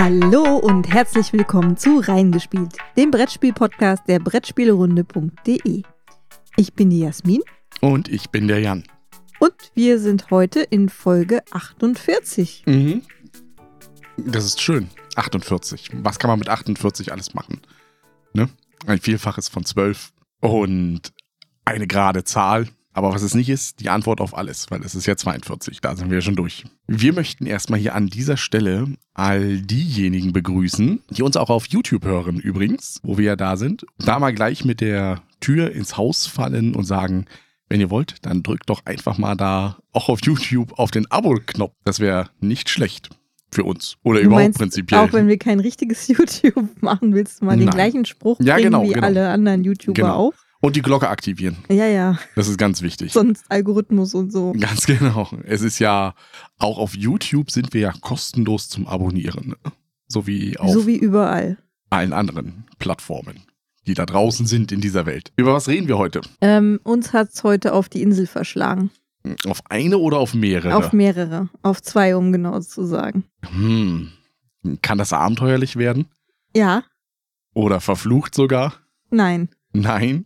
Hallo und herzlich willkommen zu Reingespielt, dem Brettspiel-Podcast der Brettspielerunde.de. Ich bin die Jasmin. Und ich bin der Jan. Und wir sind heute in Folge 48. Mhm. Das ist schön. 48. Was kann man mit 48 alles machen? Ne? Ein Vielfaches von 12 und eine gerade Zahl. Aber was es nicht ist, die Antwort auf alles, weil es ist ja 42, da sind wir schon durch. Wir möchten erstmal hier an dieser Stelle all diejenigen begrüßen, die uns auch auf YouTube hören übrigens, wo wir ja da sind. Da mal gleich mit der Tür ins Haus fallen und sagen, wenn ihr wollt, dann drückt doch einfach mal da auch auf YouTube auf den Abo-Knopf. Das wäre nicht schlecht für uns. Oder Du überhaupt meinst, prinzipiell. Auch wenn wir kein richtiges YouTube machen, willst du mal den Nein. gleichen Spruch Ja, bringen genau, wie genau. alle anderen YouTuber Genau. auch? Und die Glocke aktivieren. Ja, ja, Das ist ganz wichtig. sonst Algorithmus und so. Ganz genau. Es ist ja, auch auf YouTube sind wir ja kostenlos zum Abonnieren. Ne? So wie auf So wie überall. allen anderen Plattformen, die da draußen sind in dieser Welt. Über was reden wir heute? Ähm, uns hat's heute auf die Insel verschlagen. Auf eine oder auf mehrere? Auf mehrere. Auf zwei, um genau zu sagen. hm. Kann das abenteuerlich werden? Ja, Oder verflucht sogar? nein. Nein?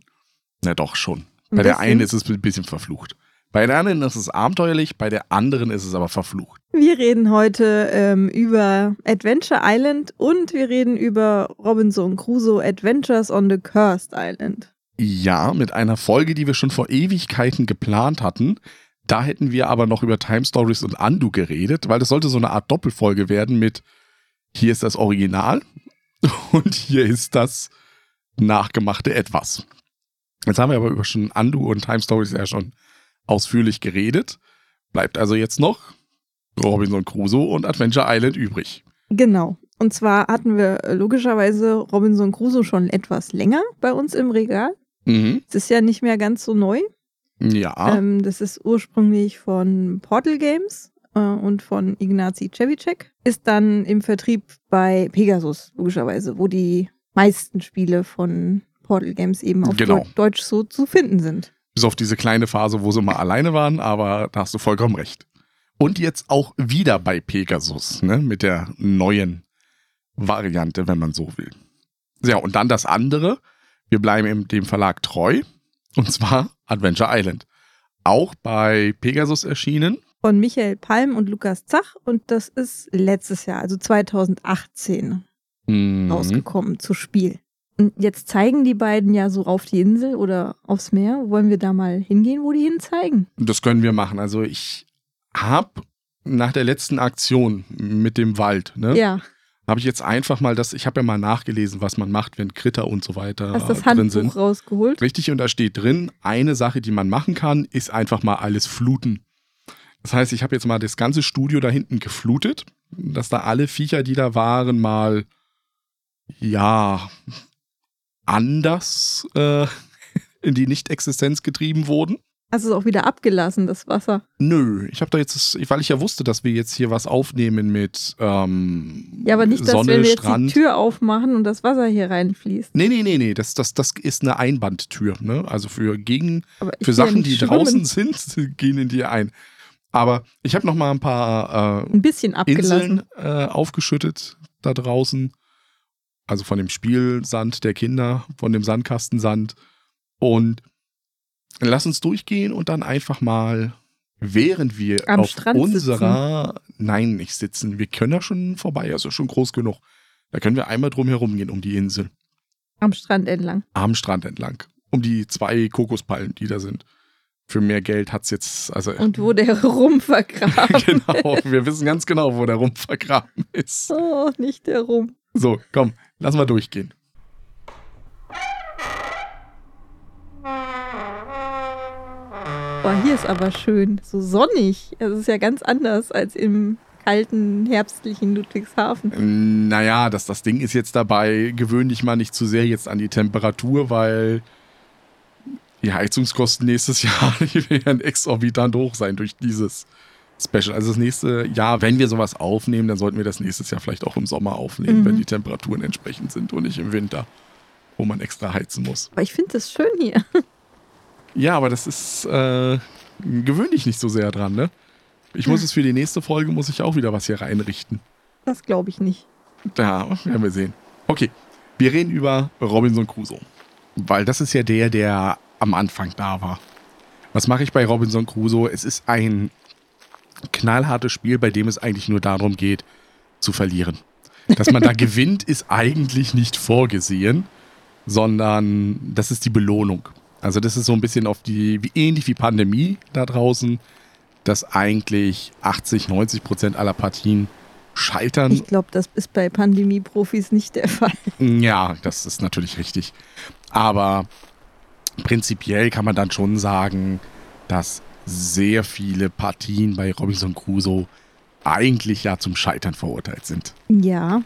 Na doch schon. Ein Bei der einen ist es ein bisschen verflucht. Bei der anderen ist es abenteuerlich, bei der anderen ist es aber verflucht. Wir reden heute ähm, über Adventure Island und wir reden über Robinson Crusoe Adventures on the Cursed Island. Ja, mit einer Folge, die wir schon vor Ewigkeiten geplant hatten. Da hätten wir aber noch über Time Stories und Undo geredet, weil das sollte so eine Art Doppelfolge werden mit hier ist das Original und hier ist das nachgemachte Etwas. Jetzt haben wir aber über schon Undo und Time Stories ja schon ausführlich geredet. Bleibt also jetzt noch Robinson Crusoe und Adventure Island übrig. Genau. Und zwar hatten wir äh, logischerweise Robinson Crusoe schon etwas länger bei uns im Regal. Mhm. Es ist ja nicht mehr ganz so neu. Ja. Ähm, das ist ursprünglich von Portal Games äh, und von Ignacy Cevicek. Ist dann im Vertrieb bei Pegasus, logischerweise, wo die meisten Spiele von Portal Games eben auf Genau. Deu- Deutsch so zu finden sind. Bis auf diese kleine Phase, wo sie mal alleine waren, aber da hast du vollkommen recht. Und jetzt auch wieder bei Pegasus, ne? Mit der neuen Variante, wenn man so will. Ja, und dann das andere. Wir bleiben dem Verlag treu. Und zwar Adventure Island. Auch bei Pegasus erschienen. Von Michael Palm und Lukas Zach. Und das ist letztes Jahr, also 2018, Mhm. rausgekommen zu Spiel. Und jetzt zeigen die beiden ja so auf die Insel oder aufs Meer. Wollen wir da mal hingehen, wo die hin zeigen? Das können wir machen. Also ich habe nach der letzten Aktion mit dem Wald, ne? Ja, habe ich jetzt einfach mal das, ich habe ja mal nachgelesen, was man macht, wenn Kritter und so weiter hast das drin Handbuch sind. rausgeholt. Richtig, und da steht drin, eine Sache, die man machen kann, ist einfach mal alles fluten. Das heißt, ich habe jetzt mal das ganze Studio da hinten geflutet, dass da alle Viecher, die da waren, mal, ja, anders äh, in die Nicht-Existenz getrieben wurden. Hast du es auch wieder abgelassen, das Wasser? Nö, ich habe da jetzt, das, weil ich ja wusste, dass wir jetzt hier was aufnehmen mit ähm, Ja, aber nicht, dass Sonne, wenn wir jetzt Strand. die Tür aufmachen und das Wasser hier reinfließt. Nee, nee, nee, nee, das, das, das ist eine Einbandtür, ne? Also für gegen, für ja Sachen, nicht die schwimmen. draußen sind, gehen in die ein. Aber ich habe noch mal ein paar äh, Ein bisschen abgelassen. Inseln äh, aufgeschüttet da draußen. Also von dem Spielsand der Kinder, von dem Sandkastensand. Und lass uns durchgehen und dann einfach mal, während wir Am auf Strand unserer, nein, nicht sitzen, wir können ja schon vorbei, also schon groß genug. Da können wir einmal drum herum gehen um die Insel Am Strand entlang. am Strand entlang. Um die zwei Kokospalmen, die da sind. Für mehr Geld hat's jetzt, also Und wo der Rumpf vergraben genau, wir wissen ganz genau, wo der Rumpf vergraben ist. Oh, nicht der Rumpf. So, komm, lass mal durchgehen. Boah, hier ist aber schön. So sonnig. Es ist ja ganz anders als im kalten, herbstlichen Ludwigshafen. Naja, das, das Ding ist jetzt dabei, gewöhn dich mal nicht zu sehr jetzt an die Temperatur, weil die Heizungskosten nächstes Jahr die werden exorbitant hoch sein durch dieses Special. Also das nächste Jahr, wenn wir sowas aufnehmen, dann sollten wir das nächstes Jahr vielleicht auch im Sommer aufnehmen, Mhm. wenn die Temperaturen entsprechend sind und nicht im Winter, wo man extra heizen muss. Aber ich finde das schön hier. Ja, aber das ist äh, gewöhn dich nicht so sehr dran, ne? Ich muss es für die nächste Folge, muss ich auch wieder was hier reinrichten. Das glaube ich nicht. Da werden wir sehen. Okay, wir reden über Robinson Crusoe. Weil das ist ja der, der am Anfang da war. Was mache ich bei Robinson Crusoe? Es ist ein knallhartes Spiel, bei dem es eigentlich nur darum geht, zu verlieren. Dass man da gewinnt, ist eigentlich nicht vorgesehen, sondern das ist die Belohnung. Also das ist so ein bisschen auf die, wie ähnlich wie Pandemie da draußen, dass eigentlich 80, 90 Prozent aller Partien scheitern. Ich glaube, das ist bei Pandemie-Profis nicht der Fall. Ja, das ist natürlich richtig. Aber prinzipiell kann man dann schon sagen, dass sehr viele Partien bei Robinson Crusoe eigentlich ja zum Scheitern verurteilt sind. Ja.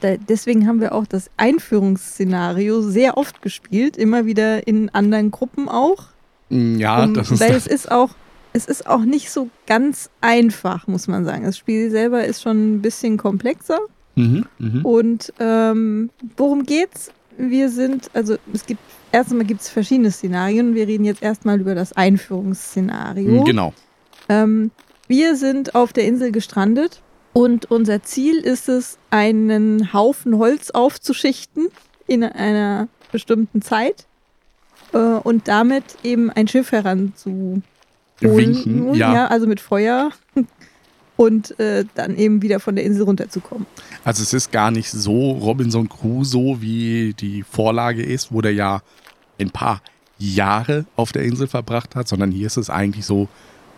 Da, deswegen haben wir auch das Einführungsszenario sehr oft gespielt, immer wieder in anderen Gruppen auch. Ja, Um, das ist weil es ist auch, es ist auch nicht so ganz einfach, muss man sagen. Das Spiel selber ist schon ein bisschen komplexer. Mhm, mhm. Und ähm, worum geht's? Wir sind, also es gibt, erstmal gibt es verschiedene Szenarien. Wir reden jetzt erstmal über das Einführungsszenario. Genau. Ähm, wir sind auf der Insel gestrandet und unser Ziel ist es, einen Haufen Holz aufzuschichten in einer bestimmten Zeit äh, und damit eben ein Schiff heranzu Winken, ja. also mit Feuer und äh, dann eben wieder von der Insel runterzukommen. Also es ist gar nicht so Robinson Crusoe, wie die Vorlage ist, wo der ja ein paar Jahre auf der Insel verbracht hat, sondern hier ist es eigentlich so,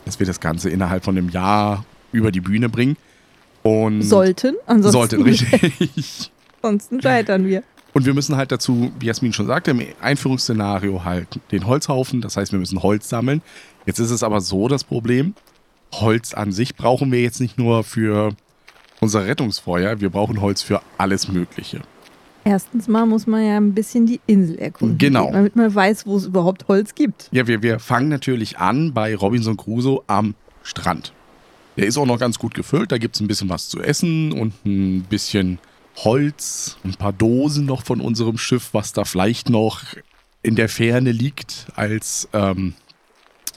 dass wir das Ganze innerhalb von einem Jahr über die Bühne bringen. Und Sollten, ansonsten, sollten, richtig. ansonsten scheitern wir. Und wir müssen halt dazu, wie Jasmin schon sagte, im Einführungsszenario halt den Holzhaufen. Das heißt, wir müssen Holz sammeln. Jetzt ist es aber so das Problem. Holz an sich brauchen wir jetzt nicht nur für unser Rettungsfeuer, wir brauchen Holz für alles Mögliche. Erstens mal muss man ja ein bisschen die Insel erkunden. Genau. Damit man weiß, wo es überhaupt Holz gibt. Ja, wir, wir fangen natürlich an bei Robinson Crusoe am Strand. Der ist auch noch ganz gut gefüllt. Da gibt es ein bisschen was zu essen und ein bisschen Holz, ein paar Dosen noch von unserem Schiff, was da vielleicht noch in der Ferne liegt als ähm,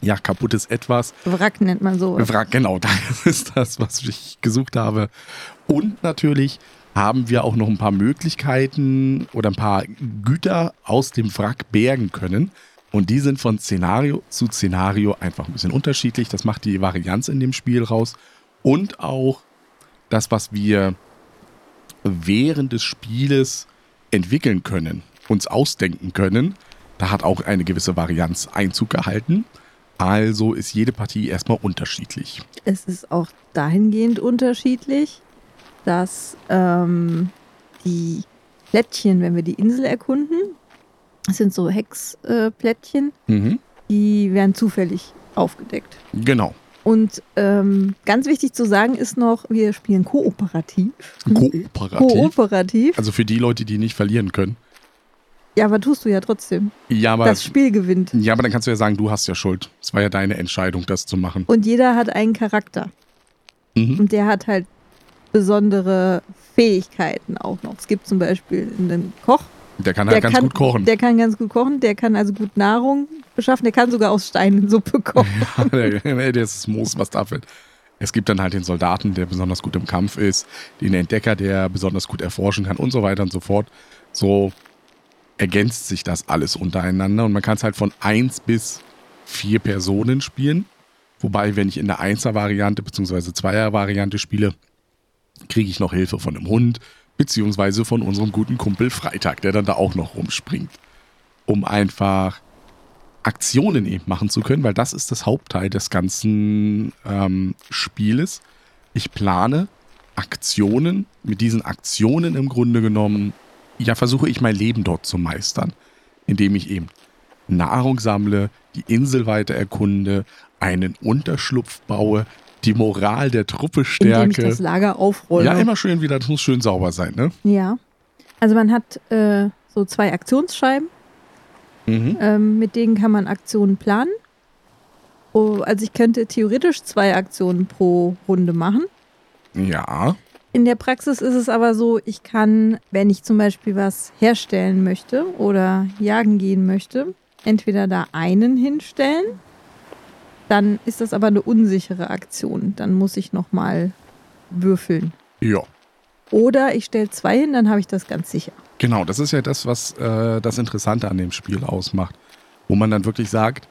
ja, kaputtes Etwas. Wrack nennt man so. Wrack, genau, das ist das, was ich gesucht habe. Und natürlich haben wir auch noch ein paar Möglichkeiten oder ein paar Güter aus dem Wrack bergen können. Und die sind von Szenario zu Szenario einfach ein bisschen unterschiedlich. Das macht die Varianz in dem Spiel raus. Und auch das, was wir während des Spieles entwickeln können, uns ausdenken können, da hat auch eine gewisse Varianz Einzug gehalten. Also ist jede Partie erstmal unterschiedlich. Es ist auch dahingehend unterschiedlich, dass ähm, die Plättchen, wenn wir die Insel erkunden, das sind so Hexplättchen, Mhm. die werden zufällig aufgedeckt. Genau. Und ähm, ganz wichtig zu sagen ist noch, wir spielen kooperativ. Kooperativ. Kooperativ. Also für die Leute, die nicht verlieren können. Ja, aber tust du ja trotzdem. Ja, aber, Das Spiel gewinnt. ja, aber dann kannst du ja sagen, du hast ja Schuld. Es war ja deine Entscheidung, das zu machen. Und jeder hat einen Charakter. Mhm. Und der hat halt besondere Fähigkeiten auch noch. Es gibt zum Beispiel einen Koch, Der kann halt der ganz kann, gut kochen. Der kann ganz gut kochen, der kann also gut Nahrung beschaffen, der kann sogar aus Steinen Suppe kochen. der, der ist das Moos, was dafür. Es gibt dann halt den Soldaten, der besonders gut im Kampf ist, den Entdecker, der besonders gut erforschen kann und so weiter und so fort. So ergänzt sich das alles untereinander und man kann es halt von 1 bis 4 Personen spielen. Wobei, wenn ich in der 1er-Variante bzw. 2er-Variante spiele, kriege ich noch Hilfe von einem Hund beziehungsweise von unserem guten Kumpel Freitag, der dann da auch noch rumspringt. Um einfach Aktionen eben machen zu können, weil das ist das Hauptteil des ganzen ähm, Spieles. Ich plane Aktionen. Mit diesen Aktionen im Grunde genommen, ja, versuche ich mein Leben dort zu meistern, indem ich eben Nahrung sammle, die Insel weiter erkunde, einen Unterschlupf baue, die Moral der Truppe Indem ich stärke. das Lager aufrolle. Ja, immer schön wieder, das muss schön sauber sein, ne? Ja. Also man hat äh, so zwei Aktionsscheiben, Mhm. ähm, mit denen kann man Aktionen planen. Oh, also ich könnte theoretisch zwei Aktionen pro Runde machen. Ja. In der Praxis ist es aber so, ich kann, wenn ich zum Beispiel was herstellen möchte oder jagen gehen möchte, entweder da einen hinstellen, dann ist das aber eine unsichere Aktion. Dann muss ich nochmal würfeln. Ja. Oder ich stelle zwei hin, dann habe ich das ganz sicher. Genau, das ist ja das, was äh, das Interessante an dem Spiel ausmacht. Wo man dann wirklich sagt,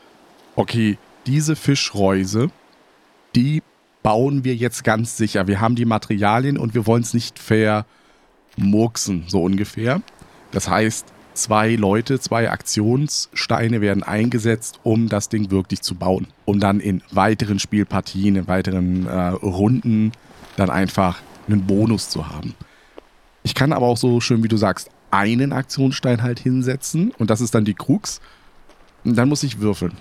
okay, diese Fischreuse, die bauen wir jetzt ganz sicher. Wir haben die Materialien und wir wollen es nicht vermurksen, so ungefähr. Das heißt, zwei Leute, zwei Aktionssteine werden eingesetzt, um das Ding wirklich zu bauen. Um dann in weiteren Spielpartien, in weiteren äh, Runden dann einfach einen Bonus zu haben. Ich kann aber auch so schön, wie du sagst, einen Aktionsstein halt hinsetzen und das ist dann die Krux. Und dann muss ich würfeln.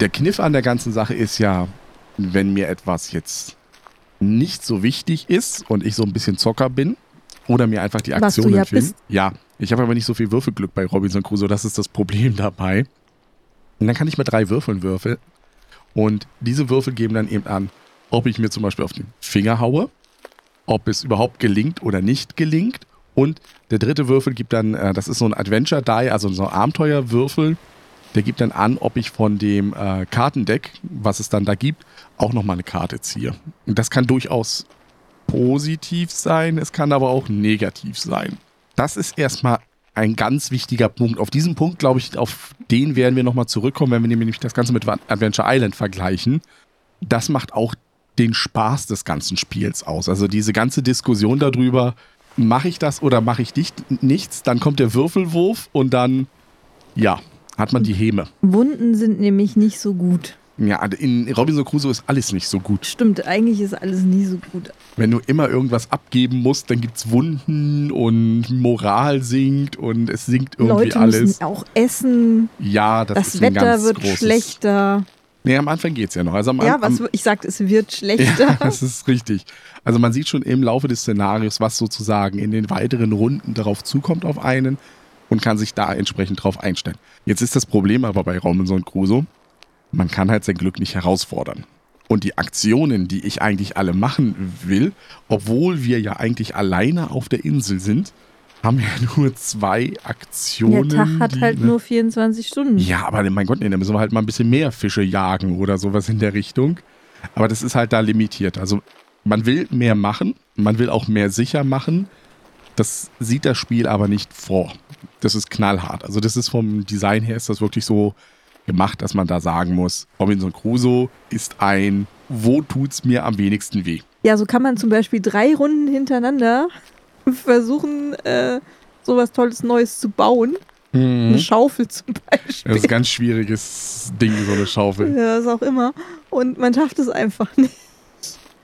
Der Kniff an der ganzen Sache ist ja, wenn mir etwas jetzt nicht so wichtig ist und ich so ein bisschen Zocker bin oder mir einfach die Aktion ja bist. Ja, ich habe aber nicht so viel Würfelglück bei Robinson Crusoe, das ist das Problem dabei. Und dann kann ich mit drei Würfeln würfeln und diese Würfel geben dann eben an, ob ich mir zum Beispiel auf den Finger haue, ob es überhaupt gelingt oder nicht gelingt. Und der dritte Würfel gibt dann, äh, das ist so ein Adventure Die, also so ein Abenteuerwürfel, der gibt dann an, ob ich von dem äh, Kartendeck, was es dann da gibt, auch nochmal eine Karte ziehe. Und das kann durchaus positiv sein, es kann aber auch negativ sein. Das ist erstmal ein ganz wichtiger Punkt. Auf diesen Punkt, glaube ich, auf den werden wir nochmal zurückkommen, wenn wir nämlich das Ganze mit Adventure Island vergleichen. Das macht auch den Spaß des ganzen Spiels aus. Also diese ganze Diskussion darüber, mache ich das oder mache ich nicht, nichts, dann kommt der Würfelwurf und dann, ja, hat man die Häme. Wunden sind nämlich nicht so gut. Ja, in Robinson Crusoe ist alles nicht so gut. Stimmt, eigentlich ist alles nie so gut. Wenn du immer irgendwas abgeben musst, dann gibt es Wunden und Moral sinkt und es sinkt irgendwie Leute alles. müssen auch essen. Ja, das, Das, ist ein Wetter ganz wird großes. schlechter. Nee, am Anfang geht's ja noch. Also am, Ja, am, was ich sagte, es wird schlechter. Ja, das ist richtig. Also man sieht schon im Laufe des Szenarios, was sozusagen in den weiteren Runden darauf zukommt auf einen und kann sich da entsprechend drauf einstellen. Jetzt ist das Problem aber bei Robinson Crusoe, man kann halt sein Glück nicht herausfordern. Und die Aktionen, die ich eigentlich alle machen will, obwohl wir ja eigentlich alleine auf der Insel sind, haben ja nur zwei Aktionen. Der Tag hat die, halt ne? nur 24 Stunden. Ja, aber mein Gott, nee, da müssen wir halt mal ein bisschen mehr Fische jagen oder sowas in der Richtung. Aber das ist halt da limitiert. Also man will mehr machen, man will auch mehr sicher machen. Das sieht das Spiel aber nicht vor. Das ist knallhart. Also das ist vom Design her ist das wirklich so gemacht, dass man da sagen muss, Robinson Crusoe ist ein, wo tut's mir am wenigsten weh? Ja, so kann man zum Beispiel drei Runden hintereinander versuchen, äh, sowas Tolles Neues zu bauen. Eine Schaufel zum Beispiel. Das ist ein ganz schwieriges Ding, so eine Schaufel. Ja, was auch immer. Und man schafft es einfach nicht.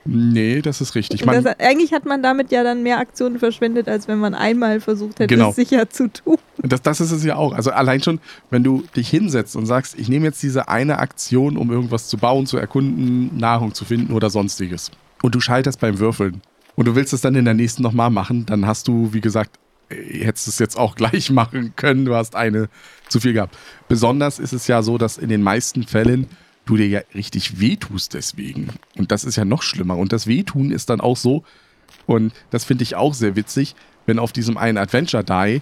Nee, das ist richtig. Das, eigentlich hat man damit ja dann mehr Aktionen verschwendet, als wenn man einmal versucht hätte, Genau. es sicher zu tun. Das, das ist es ja auch. Also allein schon, wenn du dich hinsetzt und sagst, ich nehme jetzt diese eine Aktion, um irgendwas zu bauen, zu erkunden, Nahrung zu finden oder sonstiges. Und du scheiterst beim Würfeln. Und du willst es dann in der nächsten nochmal machen, dann hast du, wie gesagt, äh, hättest es jetzt auch gleich machen können. Du hast eine zu viel gehabt. Besonders ist es ja so, dass in den meisten Fällen du dir ja richtig wehtust deswegen. Und das ist ja noch schlimmer. Und das Wehtun ist dann auch so, und das finde ich auch sehr witzig, wenn auf diesem einen Adventure Die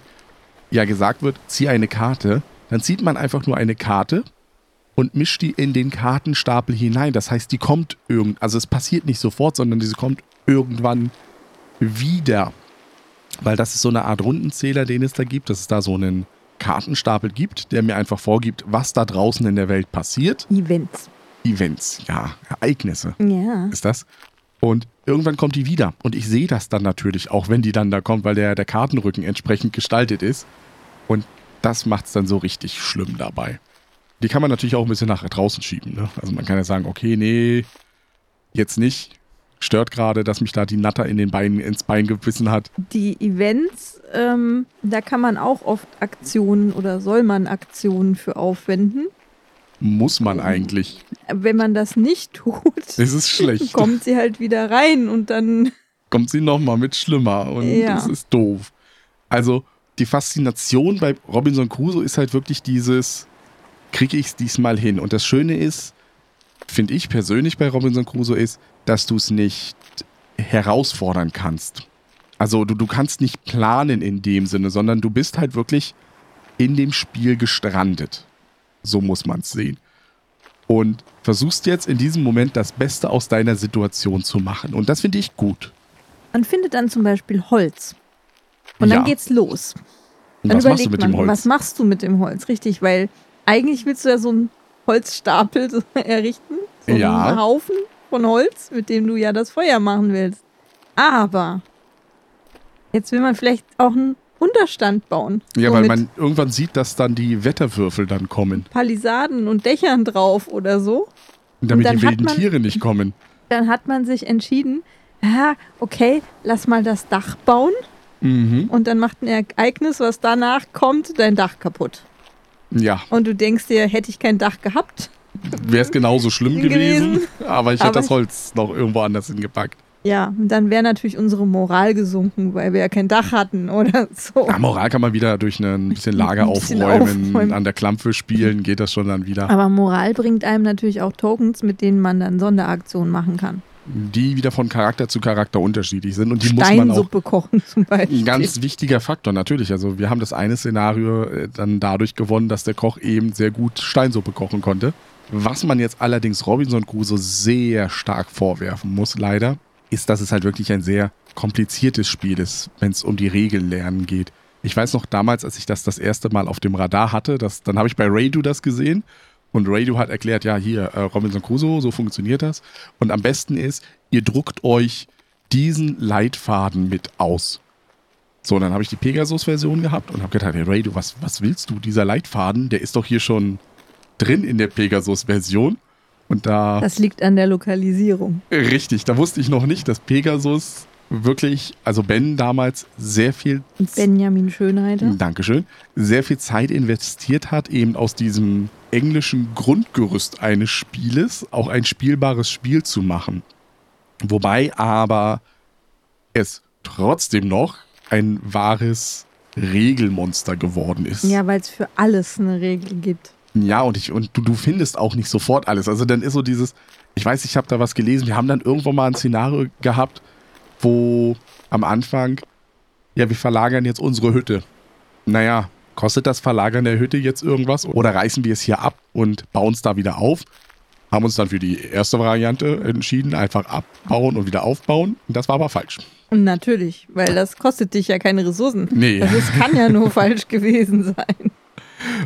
ja gesagt wird, zieh eine Karte, dann zieht man einfach nur eine Karte und mischt die in den Kartenstapel hinein. Das heißt, die kommt irgend, also es passiert nicht sofort, sondern diese kommt irgendwann wieder. Weil das ist so eine Art Rundenzähler, den es da gibt, dass es da so einen Kartenstapel gibt, der mir einfach vorgibt, was da draußen in der Welt passiert. Events. Events, ja, Ereignisse Ja. ist das. Und irgendwann kommt die wieder. Und ich sehe das dann natürlich auch, wenn die dann da kommt, weil der, der Kartenrücken entsprechend gestaltet ist. Und das macht es dann so richtig schlimm dabei. Die kann man natürlich auch ein bisschen nach draußen schieben. Ne? Also man kann ja sagen, okay, nee, jetzt nicht. Stört gerade, dass mich da die Natter in den Beinen ins Bein gebissen hat. Die Events, ähm, da kann man auch oft Aktionen oder soll man Aktionen für aufwenden. Muss man eigentlich. Wenn man das nicht tut, Das ist schlecht. kommt sie halt wieder rein und dann kommt sie nochmal mit schlimmer und Ja. das ist doof. Also die Faszination bei Robinson Crusoe ist halt wirklich dieses, kriege ich es diesmal hin? Und das Schöne ist, finde ich persönlich bei Robinson Crusoe ist, dass du es nicht herausfordern kannst. Also du, du kannst nicht planen in dem Sinne, sondern du bist halt wirklich in dem Spiel gestrandet. So muss man es sehen. Und versuchst jetzt in diesem Moment das Beste aus deiner Situation zu machen. Und das finde ich gut. Man findet dann zum Beispiel Holz. Und dann Ja. geht's los. Und Dann was machst du überlegt mit man, dem Holz? was machst du mit dem Holz? Richtig, weil eigentlich willst du ja so einen Holzstapel so errichten. So Ja. einen Haufen von Holz, mit dem du ja das Feuer machen willst. Aber jetzt will man vielleicht auch einen Unterstand bauen. ja, weil man irgendwann sieht, dass dann die Wetterwürfel dann kommen, Palisaden und Dächern drauf oder so. damit dann die wilden man- Tiere nicht kommen. Dann hat man sich entschieden, ja, okay, lass mal das Dach bauen Mhm. und dann macht ein Ereignis, was danach kommt, dein Dach kaputt. Ja, Und du denkst dir, hätte ich kein Dach gehabt? Wäre es genauso schlimm Gewesen. gewesen, aber ich hätte das Holz noch irgendwo anders hingepackt. Ja, und dann wäre natürlich unsere Moral gesunken, weil wir ja kein Dach hatten oder so. Ja, Moral kann man wieder durch ein bisschen Lager Ein bisschen aufräumen, aufräumen. an der Klampfe spielen, geht das schon dann wieder. Aber Moral bringt einem natürlich auch Tokens, mit denen man dann Sonderaktionen machen kann. Die wieder von Charakter zu Charakter unterschiedlich sind und die muss man auch Steinsuppe kochen zum Beispiel. Ein ganz wichtiger Faktor, natürlich. Also wir haben das eine Szenario äh, dann dadurch gewonnen, dass der Koch eben sehr gut Steinsuppe kochen konnte. Was man jetzt allerdings Robinson Crusoe sehr stark vorwerfen muss, leider, ist, dass es halt wirklich ein sehr kompliziertes Spiel ist, wenn es um die Regeln lernen geht. Ich weiß noch damals, als ich das das erste Mal auf dem Radar hatte, das, dann habe ich bei Radu das gesehen und Radu hat erklärt, ja hier, äh, Robinson Crusoe, so funktioniert das. Und am besten ist, ihr druckt euch diesen Leitfaden mit aus. So, dann habe ich die Pegasus-Version gehabt und habe gedacht, hey Ray, du, was, was willst du? Dieser Leitfaden, der ist doch hier schon drin in der Pegasus-Version. Und da, Das liegt an der Lokalisierung. richtig, da wusste ich noch nicht, dass Pegasus wirklich, also Ben damals sehr viel, Benjamin Schönheiter. Dankeschön, sehr viel Zeit investiert hat, eben aus diesem englischen Grundgerüst eines Spieles auch ein spielbares Spiel zu machen. Wobei aber es trotzdem noch ein wahres Regelmonster geworden ist. Ja, weil es für alles eine Regel gibt. Ja, und, ich, und du, du findest auch nicht sofort alles. Also dann ist so dieses, ich weiß, ich habe da was gelesen, wir haben dann irgendwann mal ein Szenario gehabt, wo am Anfang, ja, wir verlagern jetzt unsere Hütte. Naja, kostet das Verlagern der Hütte jetzt irgendwas? Oder reißen wir es hier ab und bauen es da wieder auf? Haben uns dann für die erste Variante entschieden, einfach abbauen und wieder aufbauen. Das war aber falsch. Natürlich, weil das kostet dich ja keine Ressourcen. Nee. Das ist, kann ja nur falsch gewesen sein.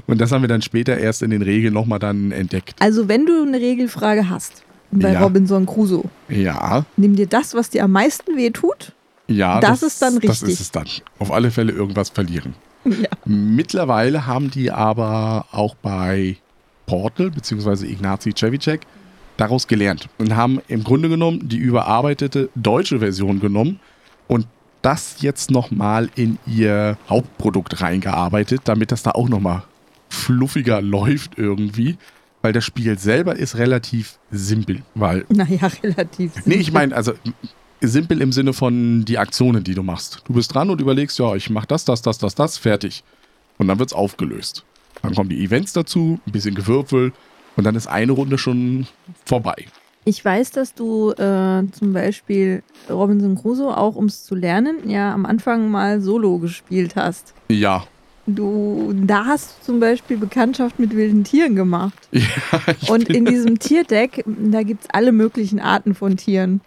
Und das haben wir dann später erst in den Regeln nochmal dann entdeckt. Also, wenn du eine Regelfrage hast, bei Ja. Robinson Crusoe, Ja, nimm dir das, was dir am meisten wehtut. ja. Das ist dann Das richtig. ist es dann. Auf alle Fälle irgendwas verlieren. Ja. Mittlerweile haben die aber auch bei Portal bzw. Ignazi Cevicek daraus gelernt und haben im Grunde genommen die überarbeitete deutsche Version genommen das jetzt nochmal in ihr Hauptprodukt reingearbeitet, damit das da auch nochmal fluffiger läuft irgendwie. Weil das Spiel selber ist relativ simpel, weil Naja, relativ. Nee, ich meine, also simpel im Sinne von die Aktionen, die du machst. Du bist dran und überlegst, ja, ich mach das, das, das, das, das, fertig. Und dann wird's aufgelöst. Dann kommen die Events dazu, ein bisschen Gewürfel und dann ist eine Runde schon vorbei. Ich weiß, dass du äh, zum Beispiel Robinson Crusoe auch, um es zu lernen, ja am Anfang mal solo gespielt hast. Ja. Du, da hast du zum Beispiel Bekanntschaft mit wilden Tieren gemacht. ja Und in diesem Tierdeck, da gibt es alle möglichen Arten von Tieren.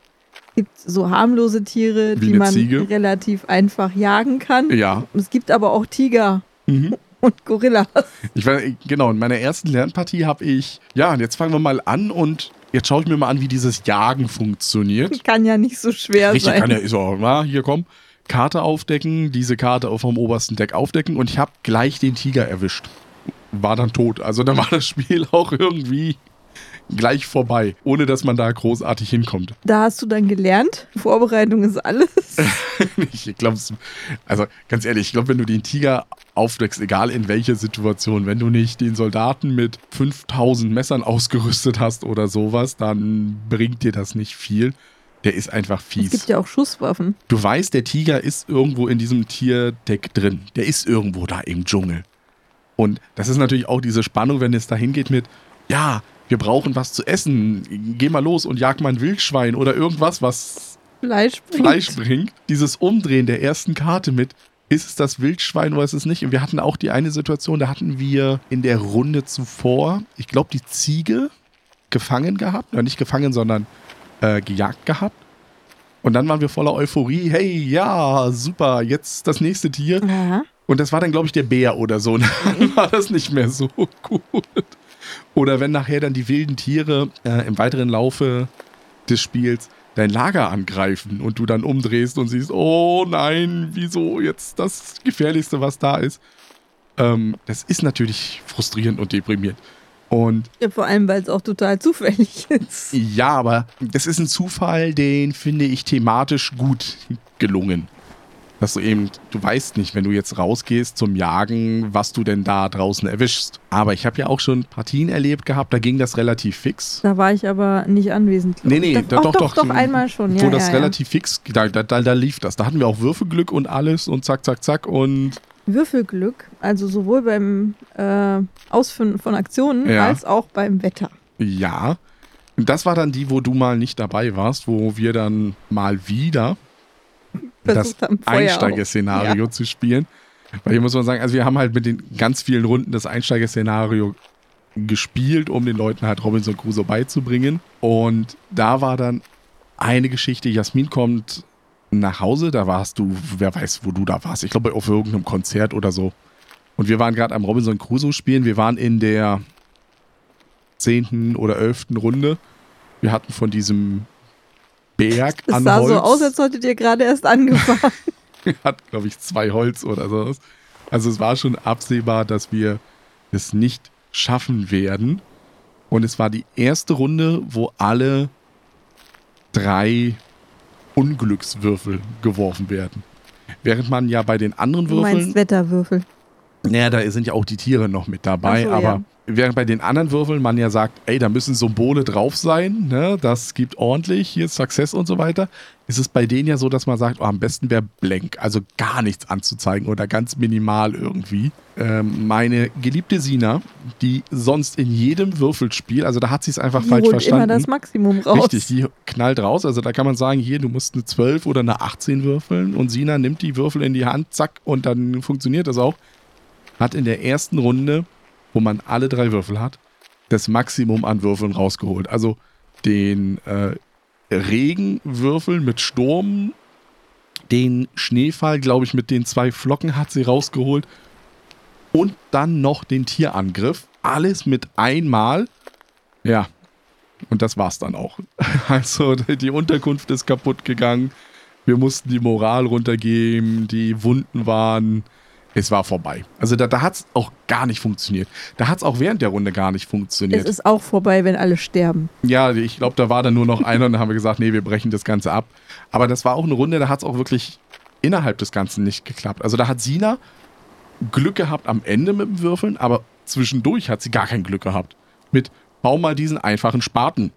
Es gibt so harmlose Tiere, Wie die man Ziege. relativ einfach jagen kann. ja. Es gibt aber auch Tiger Mhm. Und Gorillas. Ich war, genau, in meiner ersten Lernpartie habe ich, ja, und jetzt fangen wir mal an und jetzt schaue ich mir mal an, wie dieses Jagen funktioniert. Kann ja nicht so schwer Richtig, sein. kann ja, ist auch, na, hier komm. Karte aufdecken, diese Karte vom obersten Deck aufdecken und ich habe gleich den Tiger erwischt. War dann tot. Also da war das Spiel auch irgendwie gleich vorbei, ohne dass man da großartig hinkommt. Da hast du dann gelernt, Vorbereitung ist alles. Ich glaube, also ganz ehrlich, ich glaube, wenn du den Tiger aufdeckst, egal in welcher Situation, wenn du nicht den Soldaten mit 5000 Messern ausgerüstet hast oder sowas, dann bringt dir das nicht viel. Der ist einfach Es gibt fies. ja auch Schusswaffen. Du weißt, der Tiger ist irgendwo in diesem Tierdeck drin. Der ist irgendwo da im Dschungel. Und das ist natürlich auch diese Spannung, wenn es dahin geht mit, ja, wir brauchen was zu essen. Geh mal los und jag mal ein Wildschwein oder irgendwas, was Fleisch bringt. Fleisch bringt. Dieses Umdrehen der ersten Karte mit, ist es das Wildschwein oder ist es nicht? Und wir hatten auch die eine Situation, da hatten wir in der Runde zuvor, ich glaube, die Ziege gefangen gehabt. Ja, nicht gefangen, sondern äh, gejagt gehabt. Und dann waren wir voller Euphorie. Hey, ja, super, jetzt das nächste Tier. Ja. Und das war dann, glaube ich, der Bär oder so. Und dann war das nicht mehr so gut. Oder wenn nachher dann die wilden Tiere äh, im weiteren Laufe des Spiels dein Lager angreifen und du dann umdrehst und siehst, oh nein, wieso jetzt das Gefährlichste, was da ist. Ähm, das ist natürlich frustrierend und deprimierend. Und ja, vor allem, weil es auch total zufällig ist. ja, aber das ist ein Zufall, den finde ich thematisch gut gelungen. Dass du eben, du weißt nicht, wenn du jetzt rausgehst zum Jagen, was du denn da draußen erwischst. Aber ich habe ja auch schon Partien erlebt gehabt, da ging das relativ fix. Da war ich aber nicht anwesend. Nee, nee, das, doch, doch, doch, doch, einmal schon. wo Ja, das ja, ja. relativ fix, da, da, da, lief das. Da hatten wir auch Würfelglück und alles und zack, zack, zack und Würfelglück, also sowohl beim äh, Ausführen von Aktionen als auch beim Wetter. ja. Und das war dann die, wo du mal nicht dabei warst, wo wir dann mal wieder das haben. Einsteigerszenario zu spielen. Weil hier muss man sagen, also wir haben halt mit den ganz vielen Runden das Einsteigerszenario gespielt, um den Leuten halt Robinson Crusoe beizubringen. Und da war dann eine Geschichte, Jasmin kommt nach Hause, da warst du, wer weiß, wo du da warst. Ich glaube, auf irgendeinem Konzert oder so. Und wir waren gerade am Robinson Crusoe spielen. Wir waren in der zehnten oder elften Runde. Wir hatten von diesem Berg Es an sah Holz. so aus, als hättet ihr gerade erst angefangen. hat, glaube ich, zwei Holz oder sowas. Also es war schon absehbar, dass wir es nicht schaffen werden. Und es war die erste Runde, wo alle drei Unglückswürfel geworfen werden. Während man ja bei den anderen du Würfeln meinst Wetterwürfel. naja, da sind ja auch die Tiere noch mit dabei, so, aber ja. Während bei den anderen Würfeln man ja sagt, ey, da müssen Symbole drauf sein, ne? das gibt ordentlich, hier ist Success und so weiter, ist es bei denen ja so, dass man sagt, oh, am besten wäre blank, also gar nichts anzuzeigen oder ganz minimal irgendwie. Ähm, meine geliebte Sina, die sonst in jedem Würfelspiel, also da hat sie es einfach Die falsch holt verstanden. immer das Maximum raus. Richtig, die knallt raus. Also da kann man sagen, hier, du musst eine 12 oder eine 18 würfeln und Sina nimmt die Würfel in die Hand, zack, und dann funktioniert das auch. Hat in der ersten Runde, wo man alle drei Würfel hat, das Maximum an Würfeln rausgeholt. Also den äh, Regenwürfel mit Sturm, den Schneefall, glaube ich, mit den zwei Flocken hat sie rausgeholt und dann noch den Tierangriff. Alles mit einmal. Ja, und das war's dann auch. Also die Unterkunft ist kaputt gegangen. Wir mussten die Moral runtergeben. Die Wunden waren. Es war vorbei. Also da, da hat es auch gar nicht funktioniert. Da hat es auch während der Runde gar nicht es funktioniert. ist auch vorbei, wenn alle sterben. Ja, ich glaube, da war dann nur noch einer und dann haben wir gesagt, nee, wir brechen das Ganze ab. Aber das war auch eine Runde, da hat es auch wirklich innerhalb des Ganzen nicht geklappt. Also da hat Sina Glück gehabt am Ende mit dem Würfeln, aber zwischendurch hat sie gar kein Glück gehabt. Mit bau mal diesen einfachen Spaten.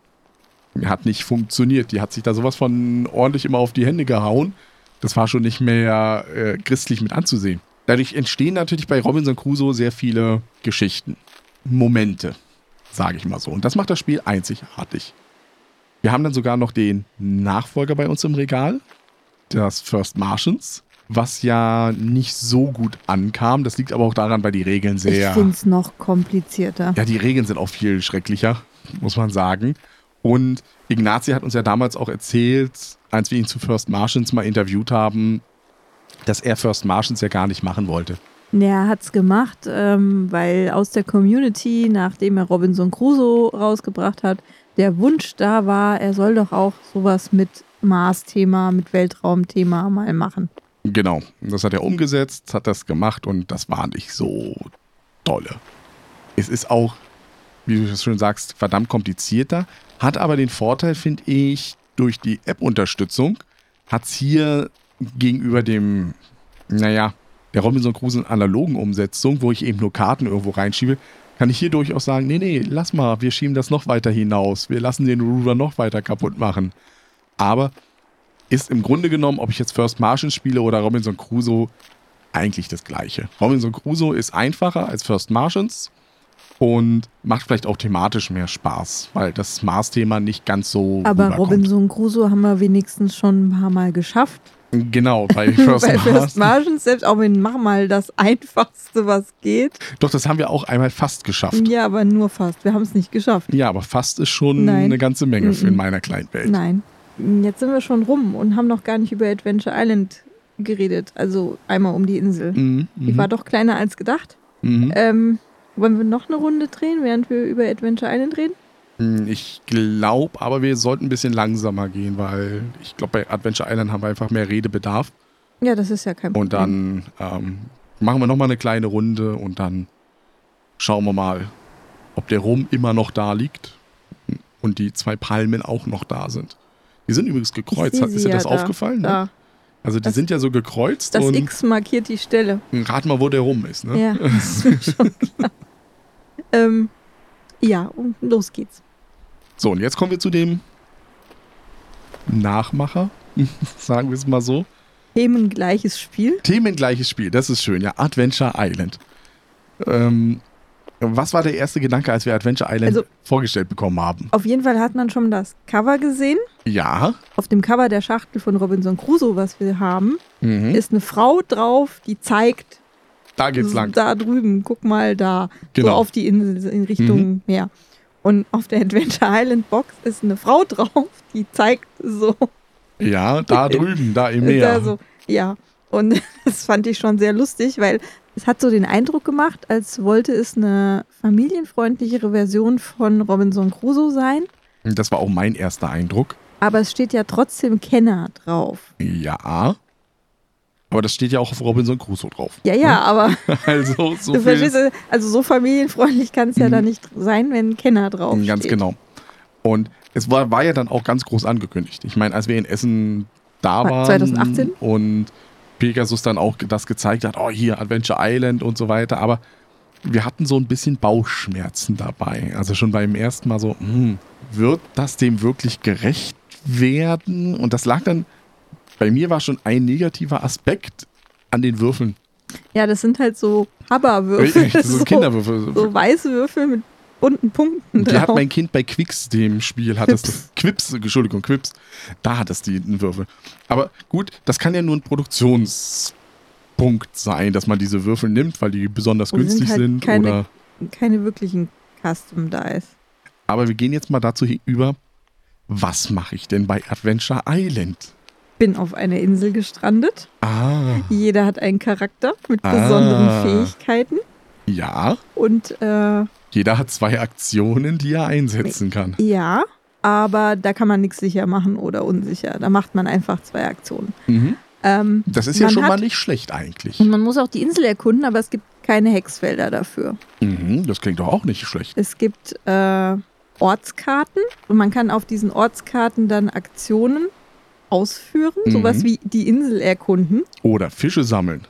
Hat nicht funktioniert. Die hat sich da sowas von ordentlich immer auf die Hände gehauen. Das war schon nicht mehr äh, christlich mit anzusehen. Dadurch entstehen natürlich bei Robinson Crusoe sehr viele Geschichten. Momente, sage ich mal so. Und das macht das Spiel einzigartig. Wir haben dann sogar noch den Nachfolger bei uns im Regal, das First Martians, was ja nicht so gut ankam. Das liegt aber auch daran, weil die Regeln Ich sehr. finde es noch komplizierter. Ja, die Regeln sind auch viel schrecklicher, muss man sagen. Und Ignazi hat uns ja damals auch erzählt, als wir ihn zu First Martians mal interviewt haben, dass er First Martians ja gar nicht machen wollte. Ja, er hat's gemacht, ähm, weil aus der Community, nachdem er Robinson Crusoe rausgebracht hat, der Wunsch da war, er soll doch auch sowas mit Mars-Thema, mit Weltraumthema mal machen. Genau. Das hat er umgesetzt, hat das gemacht und das war nicht so dolle. Es ist auch, wie du das schon sagst, verdammt komplizierter, hat aber den Vorteil, finde ich, durch die App-Unterstützung hat es hier gegenüber dem, naja, der Robinson Crusoe analogen Umsetzung, wo ich eben nur Karten irgendwo reinschiebe, kann ich hier durchaus sagen, nee, nee, lass mal, wir schieben das noch weiter hinaus, wir lassen den Rover noch weiter kaputt machen. Aber ist im Grunde genommen, ob ich jetzt First Martian spiele oder Robinson Crusoe, eigentlich das gleiche. Robinson Crusoe ist einfacher als First Martians und macht vielleicht auch thematisch mehr Spaß, weil das Mars-Thema nicht ganz so Aber rüberkommt. Robinson Crusoe haben wir wenigstens schon ein paar Mal geschafft. Genau, bei First Bei First Martians. Selbst auch wenn mach mal das Einfachste, was geht. Doch, das haben wir auch einmal fast geschafft. Ja, aber nur fast. Wir haben es nicht geschafft. Ja, aber fast ist schon Nein. eine ganze Menge für in Mhm. meiner kleinen Welt. Nein. Jetzt sind wir schon rum und haben noch gar nicht über Adventure Island geredet. Also einmal um die Insel. Mhm. Die Mhm. war doch kleiner als gedacht. Mhm. Ähm, wollen wir noch eine Runde drehen, während wir über Adventure Island reden? Hm, Ich glaube, aber wir sollten ein bisschen langsamer gehen, weil ich glaube, bei Adventure Island haben wir einfach mehr Redebedarf. Ja, das ist ja kein Problem. Und dann ähm, machen wir nochmal eine kleine Runde und dann schauen wir mal, ob der Rum immer noch da liegt und die zwei Palmen auch noch da sind. Die sind übrigens gekreuzt. Ist dir das ja aufgefallen? Ne? Da. Also die Das- sind ja so gekreuzt Das X markiert die Stelle. rat mal, wo der Rum ist. Ne? Ja, das ist mir schon klar. ähm, ja, und los geht's. So, und jetzt kommen wir zu dem Nachmacher, sagen wir es mal so. Themengleiches Spiel. Themengleiches Spiel, das ist schön, ja. Adventure Island. Ähm, was war der erste Gedanke, als wir Adventure Island Also- vorgestellt bekommen haben? Auf jeden Fall hat man schon das Cover gesehen. Ja. Auf dem Cover der Schachtel von Robinson Crusoe, was wir haben, Mhm. ist eine Frau drauf, die zeigt, Da geht's lang. da drüben, guck mal da, so Genau. Mhm. auf die Insel in Richtung Meer. Und auf der Adventure Island Box ist eine Frau drauf, die zeigt so, Ja, da drüben, da im Meer. da so ja. Und das fand ich schon sehr lustig, weil es hat so den Eindruck gemacht, als wollte es eine familienfreundlichere Version von Robinson Crusoe sein. Das war auch mein erster Eindruck. Aber es steht ja trotzdem Kenner drauf. Ja. Aber das steht ja auch auf Robinson Crusoe drauf. Ja, ja, aber Also so du verstehst, also so familienfreundlich kann es ja Mhm. da nicht sein, wenn Kenner drauf steht. Ganz genau. Und es war, war ja dann auch ganz groß angekündigt. Ich meine, als wir in Essen da War waren 2018? und Pegasus dann auch das gezeigt hat, oh hier Adventure Island und so weiter, aber wir hatten so ein bisschen Bauchschmerzen dabei. Also schon beim ersten Mal so, hm, wird das dem wirklich gerecht werden? Und das lag dann, bei mir war schon ein negativer Aspekt an den Würfeln. Ja, das sind halt so Habberwürfel. Richtig, so Kinderwürfel. so weiße Würfel mit bunten Punkten Die drauf. hat mein Kind bei Quicks, dem Spiel, hat Quips. Quips, Entschuldigung, Quips, da hat es die Würfel. Aber gut, das kann ja nur ein Produktionspunkt sein, dass man diese Würfel nimmt, weil die besonders Und günstig sind halt sind. keine- oder, Keine wirklichen Custom Dice. aber wir gehen jetzt mal dazu über, was mache ich denn bei Adventure Island? Bin auf einer Insel gestrandet. Ah, Jeder hat einen Charakter mit Ah. besonderen Fähigkeiten. ja, Und äh, jeder hat zwei Aktionen, die er einsetzen kann. ja, aber da kann man nichts sicher machen oder unsicher. Da macht man einfach zwei Aktionen. Mhm. Ähm, Das ist ja schon hat- mal nicht schlecht eigentlich. und man muss auch die Insel erkunden, aber es gibt keine Hexfelder dafür. Mhm, das klingt doch auch nicht schlecht. Es gibt äh, Ortskarten und man kann auf diesen Ortskarten dann Aktionen ausführen, Mhm. sowas wie die Insel erkunden. Oder Fische sammeln.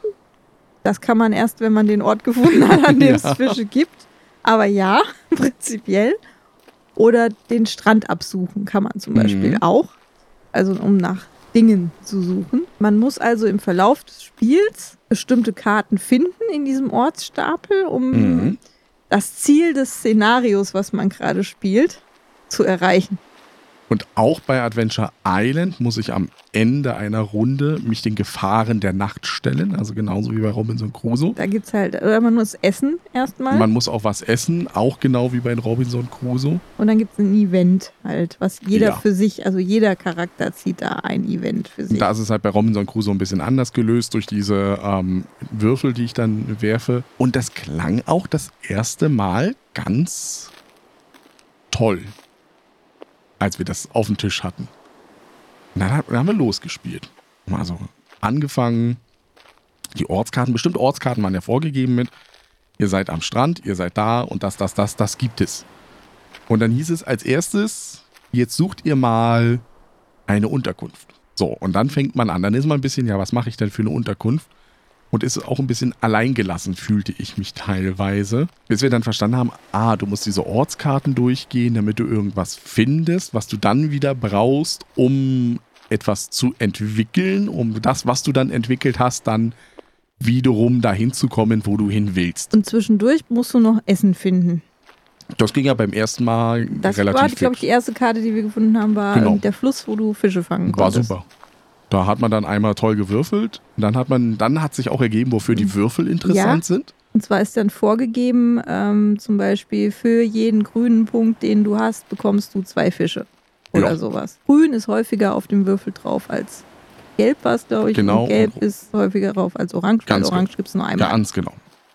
Das kann man erst, wenn man den Ort gefunden hat, an dem es Ja. Fische gibt. Aber ja, prinzipiell. Oder den Strand absuchen kann man zum Mhm. Beispiel auch. Also um nach Dingen zu suchen. Man muss also im Verlauf des Spiels bestimmte Karten finden in diesem Ortsstapel, um Mhm. das Ziel des Szenarios, was man gerade spielt, zu erreichen. Und auch bei Adventure Island muss ich am Ende einer Runde mich den Gefahren der Nacht stellen, also genauso wie bei Robinson Crusoe. Da gibt es halt, oder man muss essen erstmal. Man muss auch was essen, auch genau wie bei Robinson Crusoe. Und dann gibt es ein Event halt, was jeder Ja. für sich, also jeder Charakter zieht da ein Event für sich. Da ist es halt bei Robinson Crusoe ein bisschen anders gelöst durch diese ähm, Würfel, die ich dann werfe. Und das klang auch das erste Mal ganz toll, als wir das auf dem Tisch hatten. Und dann, haben wir losgespielt. Also angefangen, die Ortskarten, bestimmt Ortskarten waren ja vorgegeben mit, ihr seid am Strand, ihr seid da und das, das, das, das gibt es. Und dann hieß es als erstes, jetzt sucht ihr mal eine Unterkunft. So, und dann fängt man an. Dann ist man ein bisschen, ja, was mache ich denn für eine Unterkunft? Und ist auch ein bisschen alleingelassen, fühlte ich mich teilweise. Bis wir dann verstanden haben, ah, du musst diese Ortskarten durchgehen, damit du irgendwas findest, was du dann wieder brauchst, um etwas zu entwickeln, um das, was du dann entwickelt hast, dann wiederum dahin zu kommen, wo du hin willst. Und zwischendurch musst du noch Essen finden. Das ging ja beim ersten Mal Das relativ war, glaube ich, die erste Karte, die wir gefunden haben, war Genau. der Fluss, wo du Fische fangen War konntest. super. Da hat man dann einmal toll gewürfelt. Und dann hat man, dann hat sich auch ergeben, wofür die Würfel interessant sind. Und zwar ist dann vorgegeben, ähm, zum Beispiel für jeden grünen Punkt, den du hast, bekommst du zwei Fische. oder Ja. sowas. Grün ist häufiger auf dem Würfel drauf als gelb war es, glaube ich. Genau. Und gelb ist häufiger drauf als orange, weil Ganz orange gibt es nur einmal. Ganz genau.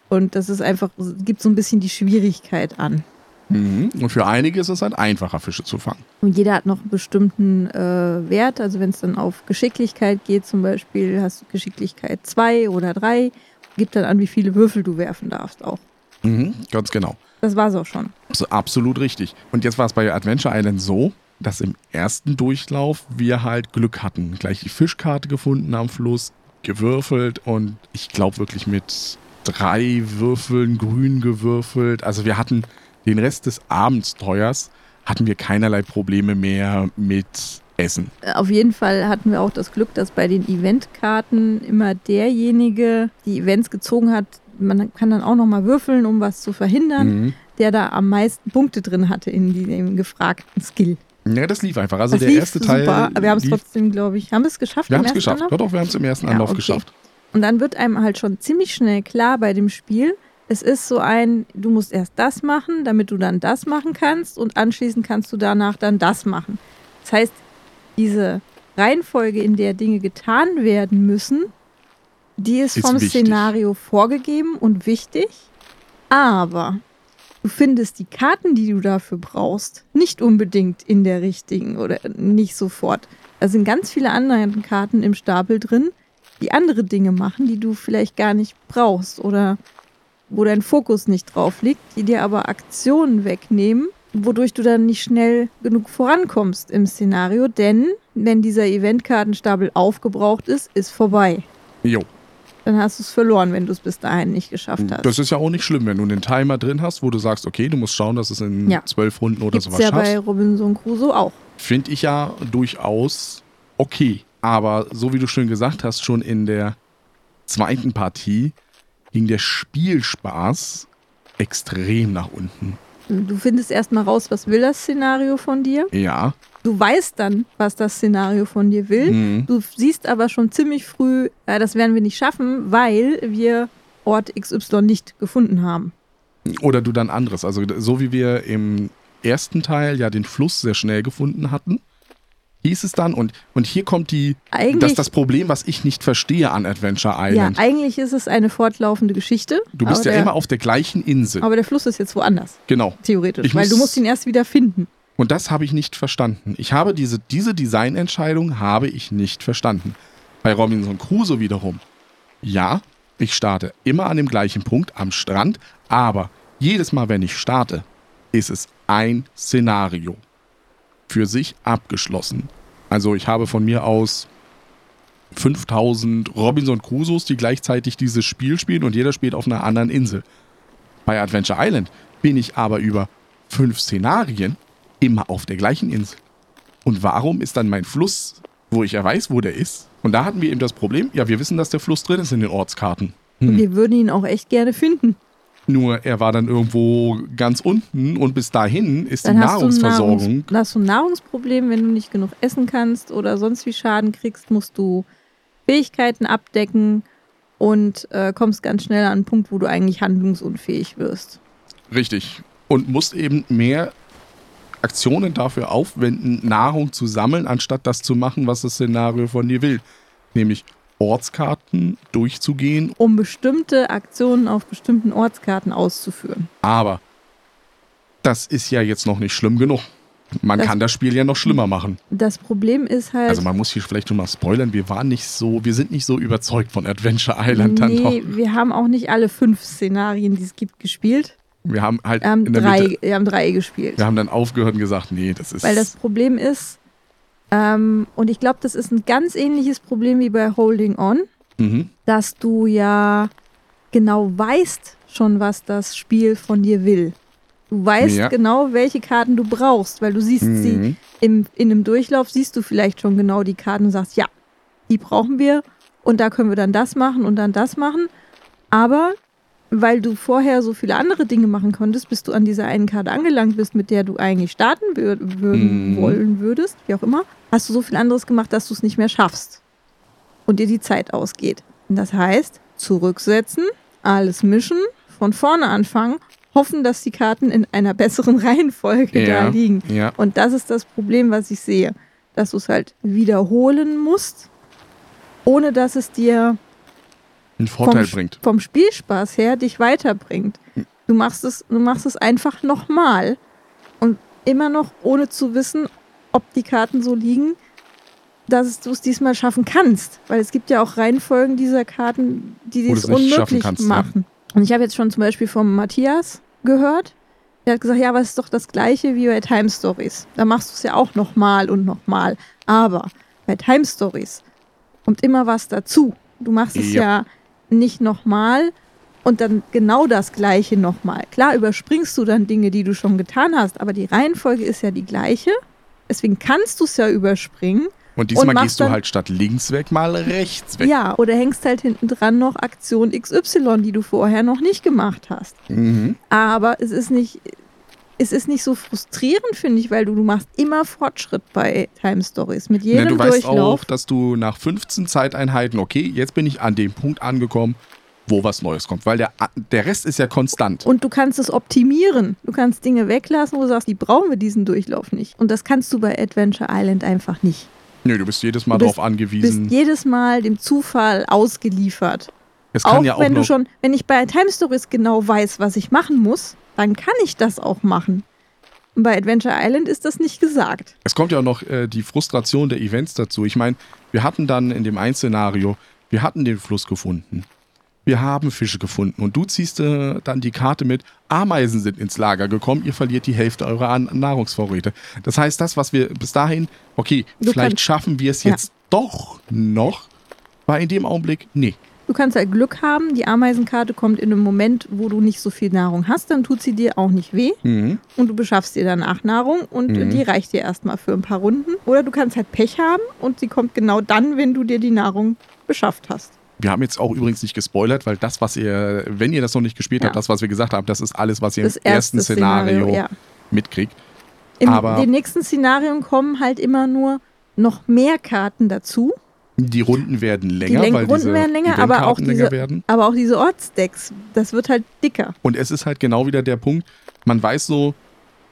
Und das ist einfach, gibt so ein bisschen die Schwierigkeit an. Mhm. Und für einige ist es halt einfacher, Fische zu fangen. Und jeder hat noch einen bestimmten äh, Wert. Also wenn es dann auf Geschicklichkeit geht, zum Beispiel hast du Geschicklichkeit 2 oder 3, gibt dann an, wie viele Würfel du werfen darfst auch. Mhm. Ganz genau. Das war's auch schon. So, absolut richtig. Und jetzt war es bei Adventure Island so, dass im ersten Durchlauf wir halt Glück hatten. Gleich die Fischkarte gefunden am Fluss, gewürfelt und ich glaube wirklich mit drei Würfeln grün gewürfelt. Also wir hatten den Rest des Abenteuers hatten wir keinerlei Probleme mehr mit Essen. Auf jeden Fall hatten wir auch das Glück, dass bei den Eventkarten immer derjenige die Events gezogen hat, man kann dann auch nochmal würfeln, um was zu verhindern, Mhm. der da am meisten Punkte drin hatte in dem gefragten Skill. Ja, das lief einfach. Also das der erste Teil. super. Wir haben es trotzdem, glaube ich, haben wir es geschafft? wir haben es geschafft. Anlauf? Doch, doch, wir haben es im ersten Ja, Anlauf okay. geschafft. Und dann wird einem halt schon ziemlich schnell klar bei dem Spiel, es ist so ein, du musst erst das machen, damit du dann das machen kannst und anschließend kannst du danach dann das machen. Das heißt, diese Reihenfolge, in der Dinge getan werden müssen, die ist, Ist vom wichtig. Szenario vorgegeben und wichtig, aber du findest die Karten, die du dafür brauchst, nicht unbedingt in der richtigen oder nicht sofort. Da sind ganz viele andere Karten im Stapel drin, die andere Dinge machen, die du vielleicht gar nicht brauchst oder wo dein Fokus nicht drauf liegt, die dir aber Aktionen wegnehmen, wodurch du dann nicht schnell genug vorankommst im Szenario, denn wenn dieser Eventkartenstapel aufgebraucht ist, ist vorbei. Jo. Dann hast du es verloren, wenn du es bis dahin nicht geschafft hast. Das ist ja auch nicht schlimm, wenn du einen Timer drin hast, wo du sagst, okay, du musst schauen, dass es in Ja. zwölf Runden oder Gibt's sowas ja bei schaffst. Robinson Crusoe auch. Finde ich ja durchaus okay. Aber so wie du schön gesagt hast, schon in der zweiten Partie ging der Spielspaß extrem nach unten. Du findest erstmal raus, was will das Szenario von dir. Ja. Du weißt dann, was das Szenario von dir will. Mhm. Du siehst aber schon ziemlich früh, äh, das werden wir nicht schaffen, weil wir Ort XY nicht gefunden haben. Oder du dann anderes. Also so wie wir im ersten Teil ja den Fluss sehr schnell gefunden hatten, hieß es dann, und, und hier kommt die, Eigentlich, das, das Problem, was ich nicht verstehe an Adventure ja, Island. eigentlich ist es eine fortlaufende Geschichte. du bist ja der, immer auf der gleichen Insel. Aber der Fluss ist jetzt woanders, genau. theoretisch. Ich weil du muss- musst ihn erst wieder finden. Und das habe ich nicht verstanden. Ich habe diese, diese Designentscheidung habe ich nicht verstanden. Bei Robinson Crusoe wiederum. Ja, ich starte immer an dem gleichen Punkt am Strand, aber jedes Mal, wenn ich starte, ist es ein Szenario für sich abgeschlossen. Also ich habe von mir aus 5000 Robinson Crusoes, die gleichzeitig dieses Spiel spielen und jeder spielt auf einer anderen Insel. Bei Adventure Island bin ich aber über fünf Szenarien immer auf der gleichen Insel. Und warum ist dann mein Fluss, wo ich ja weiß, wo der ist? Und da hatten wir eben das Problem, ja, wir wissen, dass der Fluss drin ist in den Ortskarten. Und Hm. wir würden ihn auch echt gerne finden. Nur er war dann irgendwo ganz unten und bis dahin ist Dann die hast du, Nahrungsversorgung. Nahrungs hast du ein Nahrungsproblem, wenn du nicht genug essen kannst oder sonst wie Schaden kriegst, musst du Fähigkeiten abdecken und äh, kommst ganz schnell an einen Punkt, wo du eigentlich handlungsunfähig wirst. Richtig. Und musst eben mehr Aktionen dafür aufwenden, Nahrung zu sammeln, anstatt das zu machen, was das Szenario von dir will. Nämlich Ortskarten durchzugehen, um bestimmte Aktionen auf bestimmten Ortskarten auszuführen. aber das ist ja jetzt noch nicht schlimm genug. Man Das- kann das Spiel ja noch schlimmer machen. Das Problem ist halt, Also man muss hier vielleicht schon mal spoilern, wir waren nicht so, wir sind nicht so überzeugt von Adventure Island dann doch. nee, wir haben auch nicht alle fünf Szenarien, die es gibt, gespielt. Wir haben halt Wir haben drei, Mitte, wir haben drei gespielt. wir haben dann aufgehört und gesagt, nee, das ist Weil das Problem ist, ähm, und ich glaube, das ist ein ganz ähnliches Problem wie bei Holding On, mhm. dass du ja genau weißt schon, was das Spiel von dir will. Du weißt Ja. genau, welche Karten du brauchst, weil du siehst sie Mhm. im, in einem Durchlauf, siehst du vielleicht schon genau die Karten und sagst, ja, die brauchen wir und da können wir dann das machen und dann das machen. Aber weil du vorher so viele andere Dinge machen konntest, bis du an dieser einen Karte angelangt bist, mit der du eigentlich starten wür würden, Mhm. wollen würdest, wie auch immer, hast du so viel anderes gemacht, dass du es nicht mehr schaffst und dir die Zeit ausgeht. Und das heißt, zurücksetzen, alles mischen, von vorne anfangen, hoffen, dass die Karten in einer besseren Reihenfolge Ja. da liegen. Ja. Und das ist das Problem, was ich sehe. Dass du es halt wiederholen musst, ohne dass es dir Einen Vorteil vom, bringt. vom Spielspaß her dich weiterbringt. Du machst es, du machst es einfach nochmal. Und immer noch ohne zu wissen, ob die Karten so liegen, dass du es diesmal schaffen kannst. Weil es gibt ja auch Reihenfolgen dieser Karten, die es unmöglich kannst, ja. machen. Und ich habe jetzt schon zum Beispiel vom Matthias gehört. Der hat gesagt, ja, aber es ist doch das gleiche wie bei Time Stories. Da machst du es ja auch nochmal und nochmal. Aber bei Time Stories kommt immer was dazu. Du machst es Ja. ja nicht nochmal und dann genau das gleiche nochmal. Klar überspringst du dann Dinge, die du schon getan hast, aber die Reihenfolge ist ja die gleiche. Deswegen kannst du es ja überspringen. Und diesmal machst gehst du halt statt links weg mal rechts weg. Ja, oder hängst halt hinten dran noch Aktion XY, die du vorher noch nicht gemacht hast. Mhm. Aber es ist nicht, es ist nicht so frustrierend, finde ich, weil du, du machst immer Fortschritt bei Time Stories. Mit Ne, jedem du weißt Durchlauf. auch, dass du nach 15 Zeiteinheiten, okay, jetzt bin ich an dem Punkt angekommen, wo was Neues kommt. Weil der, der Rest ist ja konstant. Und du kannst es optimieren. Du kannst Dinge weglassen, wo du sagst, die brauchen wir diesen Durchlauf nicht. Und das kannst du bei Adventure Island einfach nicht. Nö, du bist jedes Mal darauf Du bist angewiesen. jedes Mal dem Zufall ausgeliefert. Es kann auch ja auch wenn du schon, wenn ich bei Time Stories genau weiß, was ich machen muss, dann kann ich das auch machen. Und bei Adventure Island ist das nicht gesagt. es kommt ja auch noch äh, die Frustration der Events dazu. Ich meine, wir hatten dann in dem einen Szenario, wir hatten den Fluss gefunden. Wir haben Fische gefunden und du ziehst äh, dann die Karte mit, Ameisen sind ins Lager gekommen, ihr verliert die Hälfte eurer An Nahrungsvorräte. Das heißt, das, was wir bis dahin, okay, Du vielleicht schaffen wir es Ja. jetzt doch noch, war in dem Augenblick, nee. Du kannst halt Glück haben, die Ameisenkarte kommt in einem Moment, wo du nicht so viel Nahrung hast, dann tut sie dir auch nicht weh Mhm. und du beschaffst dir danach Nahrung und Mhm. die reicht dir erstmal für ein paar Runden. Oder du kannst halt Pech haben und sie kommt genau dann, wenn du dir die Nahrung beschafft hast. Wir haben jetzt auch übrigens nicht gespoilert, weil das, was ihr, wenn ihr das noch nicht gespielt Ja. habt, das, was wir gesagt haben, das ist alles, was ihr Das im ersten erste Szenario, ja. mitkriegt. In Aber- den nächsten Szenarien kommen halt immer nur noch mehr Karten dazu. Die Runden werden Die länger, Lenk weil Runden diese werden länger, aber auch, diese, werden. aber auch diese Ortsdecks, das wird halt dicker. Und es ist halt genau wieder der Punkt, man weiß so,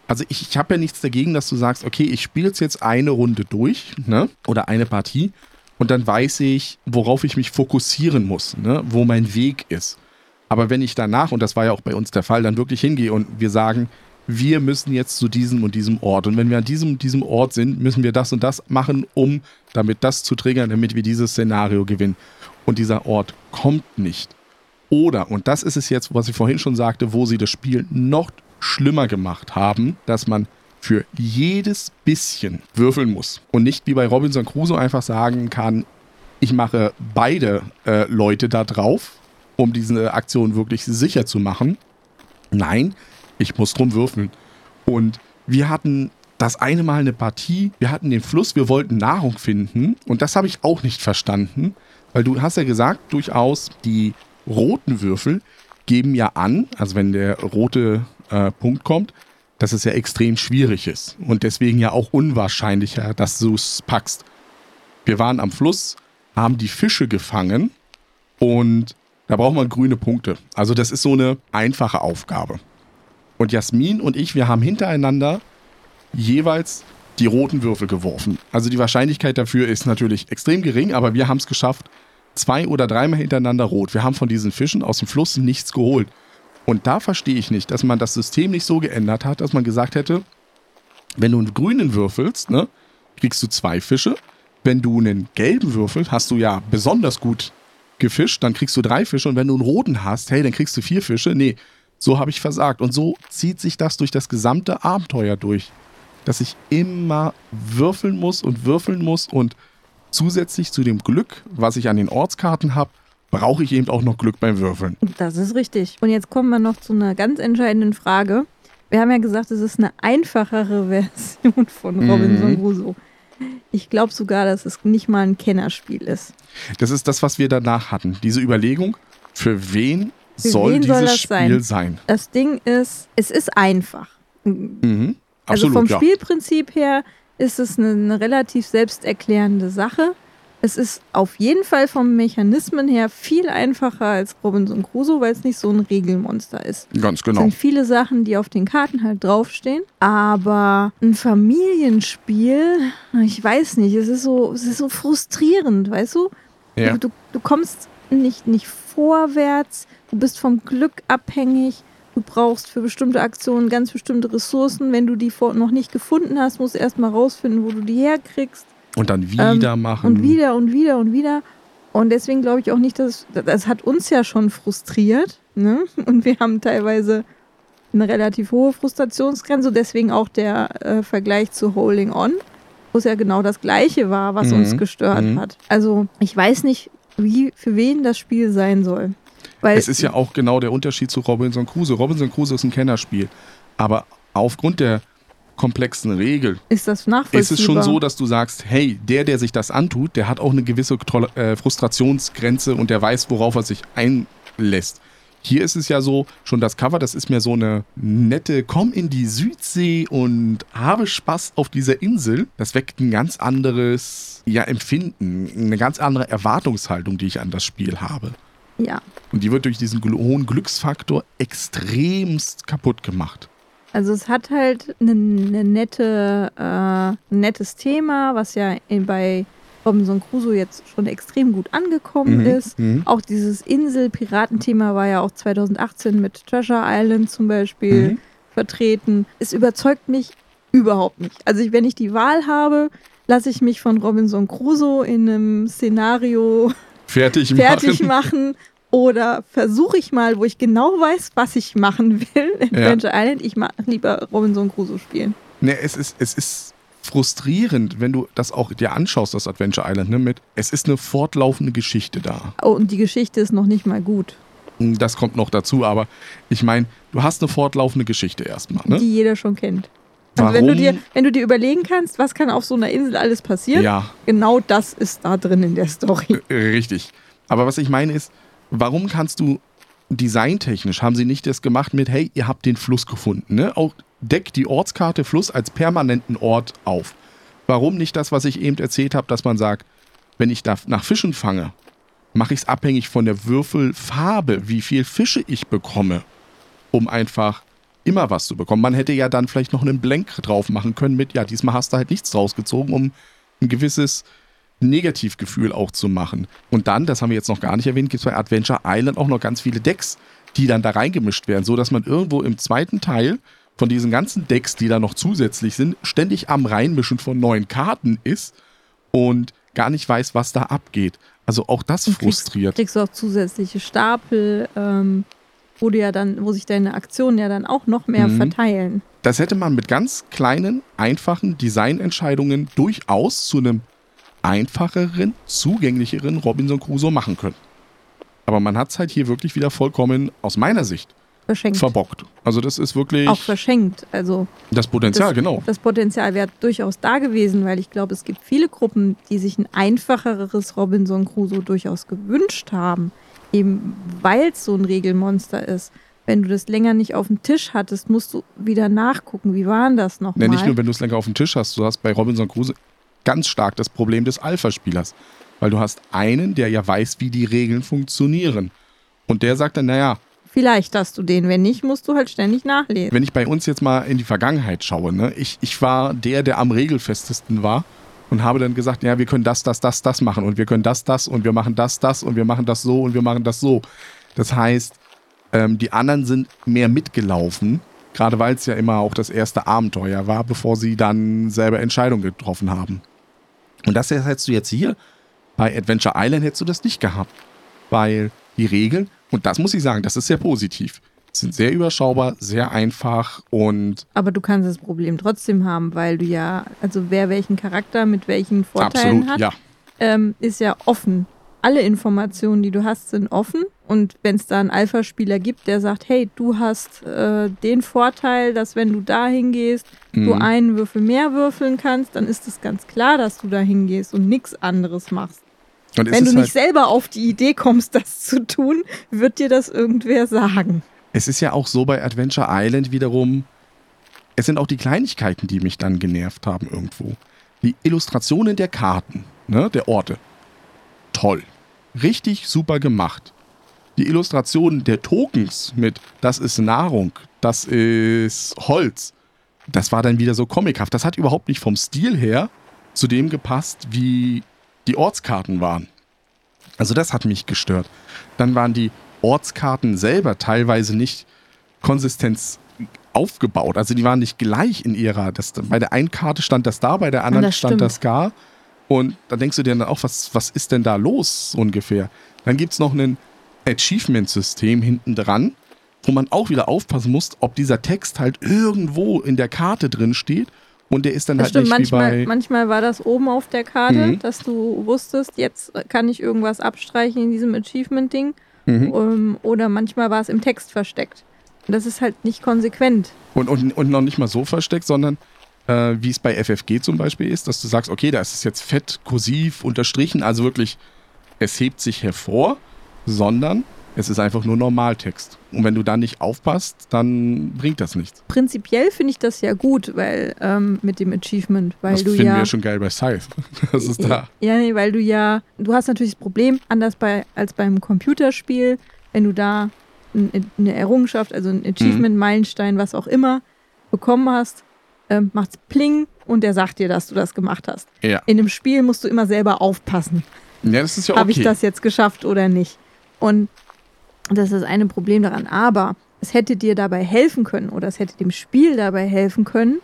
also ich, ich habe ja nichts dagegen, dass du sagst, okay, ich spiele jetzt eine Runde durch, ne? Oder eine Partie und dann weiß ich, worauf ich mich fokussieren muss, ne? Wo mein Weg ist. Aber wenn ich danach, und das war ja auch bei uns der Fall, dann wirklich hingehe und wir sagen, wir müssen jetzt zu diesem und diesem Ort. Und wenn wir an diesem diesem Ort sind, müssen wir das und das machen, um damit das zu triggern, damit wir dieses Szenario gewinnen. Und dieser Ort kommt nicht. Oder, und das ist es jetzt, was ich vorhin schon sagte, wo sie das Spiel noch schlimmer gemacht haben, dass man für jedes bisschen würfeln muss. Und nicht wie bei Robinson Crusoe einfach sagen kann, ich mache beide äh, Leute da drauf, um diese Aktion wirklich sicher zu machen. Nein, ich muss drum würfeln. Und wir hatten das eine Mal eine Partie, wir hatten den Fluss, wir wollten Nahrung finden. Und das habe ich auch nicht verstanden, weil du hast ja gesagt, durchaus, die roten Würfel geben ja an, also wenn der rote äh, Punkt kommt, dass es ja extrem schwierig ist. Und deswegen ja auch unwahrscheinlicher, dass du es packst. Wir waren am Fluss, haben die Fische gefangen und da braucht man grüne Punkte. Also das ist so eine einfache Aufgabe. Und Jasmin und ich, wir haben hintereinander jeweils die roten Würfel geworfen. Also die Wahrscheinlichkeit dafür ist natürlich extrem gering, aber wir haben es geschafft, zwei oder dreimal hintereinander rot. Wir haben von diesen Fischen aus dem Fluss nichts geholt. Und da verstehe ich nicht, dass man das System nicht so geändert hat, dass man gesagt hätte, wenn du einen grünen würfelst, ne, kriegst du zwei Fische. Wenn du einen gelben würfelst, hast du ja besonders gut gefischt, dann kriegst du drei Fische. Und wenn du einen roten hast, hey, dann kriegst du vier Fische. Nee, so habe ich versagt. Und so zieht sich das durch das gesamte Abenteuer durch. Dass ich immer würfeln muss und würfeln muss und zusätzlich zu dem Glück, was ich an den Ortskarten habe, brauche ich eben auch noch Glück beim Würfeln. Das ist richtig. Und jetzt kommen wir noch zu einer ganz entscheidenden Frage. Wir haben ja gesagt, es ist eine einfachere Version von Mhm. Robinson Crusoe. Ich glaube sogar, dass es nicht mal ein Kennerspiel ist. Das ist das, was wir danach hatten. Diese Überlegung, für wen Für soll wen dieses soll das Spiel sein? Das Ding ist, es ist einfach. Mhm. Also Absolut, vom ja. Spielprinzip her ist es eine, eine relativ selbsterklärende Sache. Es ist auf jeden Fall vom Mechanismen her viel einfacher als Robinson Crusoe, weil es nicht so ein Regelmonster ist. Ganz Es genau. sind viele Sachen, die auf den Karten halt draufstehen. Aber ein Familienspiel, ich weiß nicht, es ist so, es ist so frustrierend, weißt du? Ja. Du, du kommst nicht, nicht vorwärts, du bist vom Glück abhängig. Du brauchst für bestimmte Aktionen ganz bestimmte Ressourcen. Wenn du die noch nicht gefunden hast, musst du erstmal rausfinden, wo du die herkriegst. Und dann wieder machen. Ähm, Und wieder und wieder und wieder. Und deswegen glaube ich auch nicht, dass das hat uns ja schon frustriert. Ne? Und wir haben teilweise eine relativ hohe Frustrationsgrenze. Deswegen auch der äh, Vergleich zu Holding On, wo es ja genau das Gleiche war, was Mhm. uns gestört Mhm. hat. Also ich weiß nicht, wie für wen das Spiel sein soll. Weil Es ist ja auch genau der Unterschied zu Robinson Crusoe. Robinson Crusoe ist ein Kennerspiel. Aber aufgrund der komplexen Regel ist das nachvollziehbar. ist es schon so, dass du sagst, hey, der, der sich das antut, der hat auch eine gewisse äh, Frustrationsgrenze und der weiß, worauf er sich einlässt. Hier ist es ja so, schon das Cover, das ist mir so eine nette, komm in die Südsee und habe Spaß auf dieser Insel. Das weckt ein ganz anderes ja, Empfinden, eine ganz andere Erwartungshaltung, die ich an das Spiel habe. Ja, Und die wird durch diesen hohen Glücksfaktor extremst kaputt gemacht. Also es hat halt eine, eine nette, äh, ein nettes Thema, was ja in, bei Robinson Crusoe jetzt schon extrem gut angekommen Mhm, ist. mhm. Auch dieses Insel-Piratenthema war ja auch 2018 mit Treasure Island zum Beispiel Mhm. vertreten. Es überzeugt mich überhaupt nicht. Also ich, wenn ich die Wahl habe, lasse ich mich von Robinson Crusoe in einem Szenario Fertig, fertig machen. Oder versuche ich mal, wo ich genau weiß, was ich machen will, Adventure Island. Ich mag lieber Robinson Crusoe spielen. Ne, es ist, es ist frustrierend, wenn du das auch dir anschaust, das Adventure Island, ne, mit, es ist eine fortlaufende Geschichte da. Oh, und die Geschichte ist noch nicht mal gut, Das kommt noch dazu, aber ich meine, du hast eine fortlaufende Geschichte erstmal, ne? die jeder schon kennt. Also wenn du, dir, wenn du dir überlegen kannst, was kann auf so einer Insel alles passieren, Ja, genau das ist da drin in der Story. äh, richtig. Aber was ich meine ist, warum kannst du designtechnisch, haben sie nicht das gemacht mit, hey, ihr habt den Fluss gefunden, ne? Auch deck die Ortskarte Fluss als permanenten Ort auf. Warum nicht das, was ich eben erzählt habe, dass man sagt, wenn ich da nach Fischen fange, mache ich es abhängig von der Würfelfarbe, wie viel Fische ich bekomme, um einfach immer was zu bekommen. Man hätte ja dann vielleicht noch einen Blank drauf machen können mit, ja, diesmal hast du halt nichts rausgezogen, um ein gewisses Negativgefühl auch zu machen. Und dann, das haben wir jetzt noch gar nicht erwähnt, gibt es bei Adventure Island auch noch ganz viele Decks, die dann da reingemischt werden, so dass man irgendwo im zweiten Teil von diesen ganzen Decks, die da noch zusätzlich sind, ständig am Reinmischen von neuen Karten ist und gar nicht weiß, was da abgeht. Also auch das Und kriegst- frustriert. Kriegst du auch zusätzliche Stapel, ähm, wo du ja dann, wo sich deine Aktionen ja dann auch noch mehr Mhm. verteilen. Das hätte man mit ganz kleinen, einfachen Designentscheidungen durchaus zu einem einfacheren, zugänglicheren Robinson Crusoe machen können. Aber man hat es halt hier wirklich wieder vollkommen, aus meiner Sicht, Verschenkt. verbockt. Also das ist wirklich Auch verschenkt. Also das Potenzial, das, genau. Das Potenzial wäre durchaus da gewesen, weil ich glaube, es gibt viele Gruppen, die sich ein einfacheres Robinson Crusoe durchaus gewünscht haben. Eben weil es so ein Regelmonster ist. Wenn du das länger nicht auf dem Tisch hattest, musst du wieder nachgucken. Wie war denn das Ja, nochmal? nicht nur, wenn du es länger auf dem Tisch hast, du hast bei Robinson Crusoe ganz stark das Problem des Alpha-Spielers. Weil du hast einen, der ja weiß, wie die Regeln funktionieren. Und der sagt dann, naja, Vielleicht hast du den. Wenn nicht, musst du halt ständig nachlesen. wenn ich bei uns jetzt mal in die Vergangenheit schaue, ne, ich, ich war der, der am regelfestesten war und habe dann gesagt, ja, wir können das, das, das, das machen und wir können das, das und wir machen das, das und wir machen das so und wir machen das so. Das heißt, ähm, die anderen sind mehr mitgelaufen, gerade weil es ja immer auch das erste Abenteuer war, bevor sie dann selber Entscheidungen getroffen haben. Und das hättest du jetzt hier bei Adventure Island hättest du das nicht gehabt, weil die Regeln, und das muss ich sagen, das ist sehr positiv, sind sehr überschaubar, sehr einfach und Aber du kannst das Problem trotzdem haben, weil du ja, also wer welchen Charakter mit welchen Vorteilen absolut, hat, ja. ähm, ist ja offen. Alle Informationen, die du hast, sind offen. Und wenn es da einen Alpha-Spieler gibt, der sagt, hey, du hast äh, den Vorteil, dass wenn du da hingehst, du Mhm. einen Würfel mehr würfeln kannst, dann ist es ganz klar, dass du da hingehst und nichts anderes machst. Und wenn du ist nicht halt, selber auf die Idee kommst, das zu tun, wird dir das irgendwer sagen. es ist ja auch so bei Adventure Island wiederum, es sind auch die Kleinigkeiten, die mich dann genervt haben irgendwo. Die Illustrationen der Karten, ne, der Orte, toll. Richtig super gemacht. Die Illustration der Tokens mit das ist Nahrung, das ist Holz, das war dann wieder so comichaft. Das hat überhaupt nicht vom Stil her zu dem gepasst, wie die Ortskarten waren. Also das hat mich gestört. Dann waren die Ortskarten selber teilweise nicht Konsistenz aufgebaut. Also die waren nicht gleich in ihrer. Das, bei der einen Karte stand das da, bei der anderen das stand stimmt. das gar. Und da denkst du dir dann auch, was, was ist denn da los so ungefähr? Dann gibt es noch ein Achievement-System hinten dran, wo man auch wieder aufpassen muss, ob dieser Text halt irgendwo in der Karte drin steht. Und der ist dann Das halt stimmt, nicht manchmal, wie bei. manchmal war das oben auf der Karte, Mhm. dass du wusstest, jetzt kann ich irgendwas abstreichen in diesem Achievement-Ding. Mhm. Um, oder manchmal war es im Text versteckt. Und das ist halt nicht konsequent. Und, und, und noch nicht mal so versteckt, sondern äh, wie es bei FFG zum Beispiel ist, dass du sagst, okay, da ist es jetzt fett, kursiv, unterstrichen, also wirklich, es hebt sich hervor, sondern es ist einfach nur Normaltext. Und wenn du da nicht aufpasst, dann bringt das nichts. Prinzipiell finde ich das ja gut, weil ähm, mit dem Achievement, weil das du finden ja. wir schon geil bei Scythe. Das ist da. Ja, nee, weil du ja, du hast natürlich das Problem, anders bei, als beim Computerspiel, wenn du da eine Errungenschaft, also ein Achievement, Meilenstein, was auch immer, bekommen hast, ähm, macht's Pling und der sagt dir, dass du das gemacht hast. Ja. In dem Spiel musst du immer selber aufpassen, ja, das ist ja okay. habe ich das jetzt geschafft oder nicht. Und das ist eine Problem daran. Aber es hätte dir dabei helfen können oder es hätte dem Spiel dabei helfen können,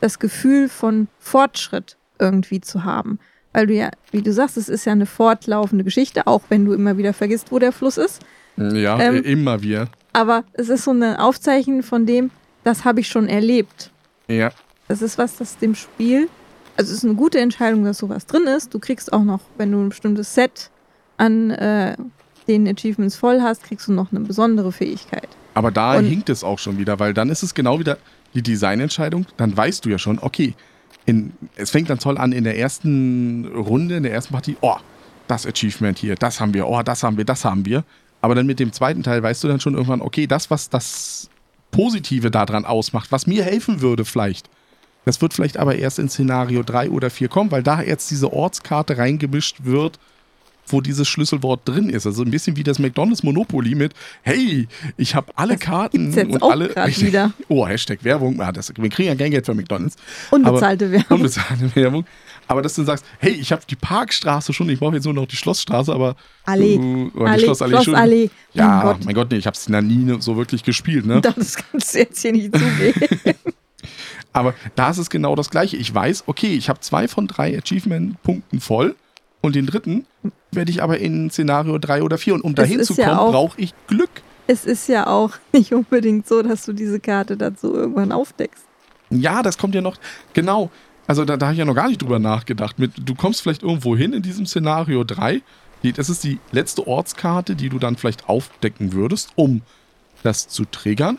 das Gefühl von Fortschritt irgendwie zu haben. Weil du ja, wie du sagst, es ist ja eine fortlaufende Geschichte, auch wenn du immer wieder vergisst, wo der Fluss ist. Ja, Ähm, äh, immer wieder. Aber es ist so eine Aufzeichnung von dem, das habe ich schon erlebt. Ja. Das ist was, das dem Spiel, also es ist eine gute Entscheidung, dass sowas drin ist. Du kriegst auch noch, wenn du ein bestimmtes Set an äh, den Achievements voll hast, kriegst du noch eine besondere Fähigkeit. Aber da Und- hinkt es auch schon wieder, weil dann ist es genau wieder die Designentscheidung. Dann weißt du ja schon, okay, in, es fängt dann toll an in der ersten Runde, in der ersten Partie, oh, das Achievement hier, das haben wir, oh, das haben wir, das haben wir. Aber dann mit dem zweiten Teil weißt du dann schon irgendwann, okay, das, was das Positive daran ausmacht, was mir helfen würde vielleicht, das wird vielleicht aber erst in Szenario 3 oder 4 kommen, weil da jetzt diese Ortskarte reingemischt wird, wo dieses Schlüsselwort drin ist. Also ein bisschen wie das McDonalds Monopoly mit, hey, ich habe alle Das Karten und alle. wieder. Oh, Hashtag Werbung. Ah, das, wir kriegen ja kein Geld für McDonalds. Unbezahlte Werbung. Unbezahlte Werbung. Aber dass du sagst, hey, ich habe die Parkstraße schon, ich brauche jetzt nur noch die Schlossstraße, aber. Allee. Uh, oder Allee, die Schlossallee schon. Schlossallee. Ja, Mein Gott. mein Gott, nee, ich habe es nie so wirklich gespielt, ne? Das kannst du jetzt hier nicht zugeben. Aber da ist es genau das Gleiche. Ich weiß, okay, ich habe zwei von drei Achievement-Punkten voll und den dritten werde ich aber in Szenario 3 oder 4. Und um dahin zu ja kommen, auch- brauche ich Glück. es ist ja auch nicht unbedingt so, dass du diese Karte dazu irgendwann aufdeckst. Ja, das kommt ja noch. Genau. Also da, da habe ich ja noch gar nicht drüber nachgedacht. Mit, du kommst vielleicht irgendwo hin in diesem Szenario 3. Die, das ist die letzte Ortskarte, die du dann vielleicht aufdecken würdest, um das zu triggern.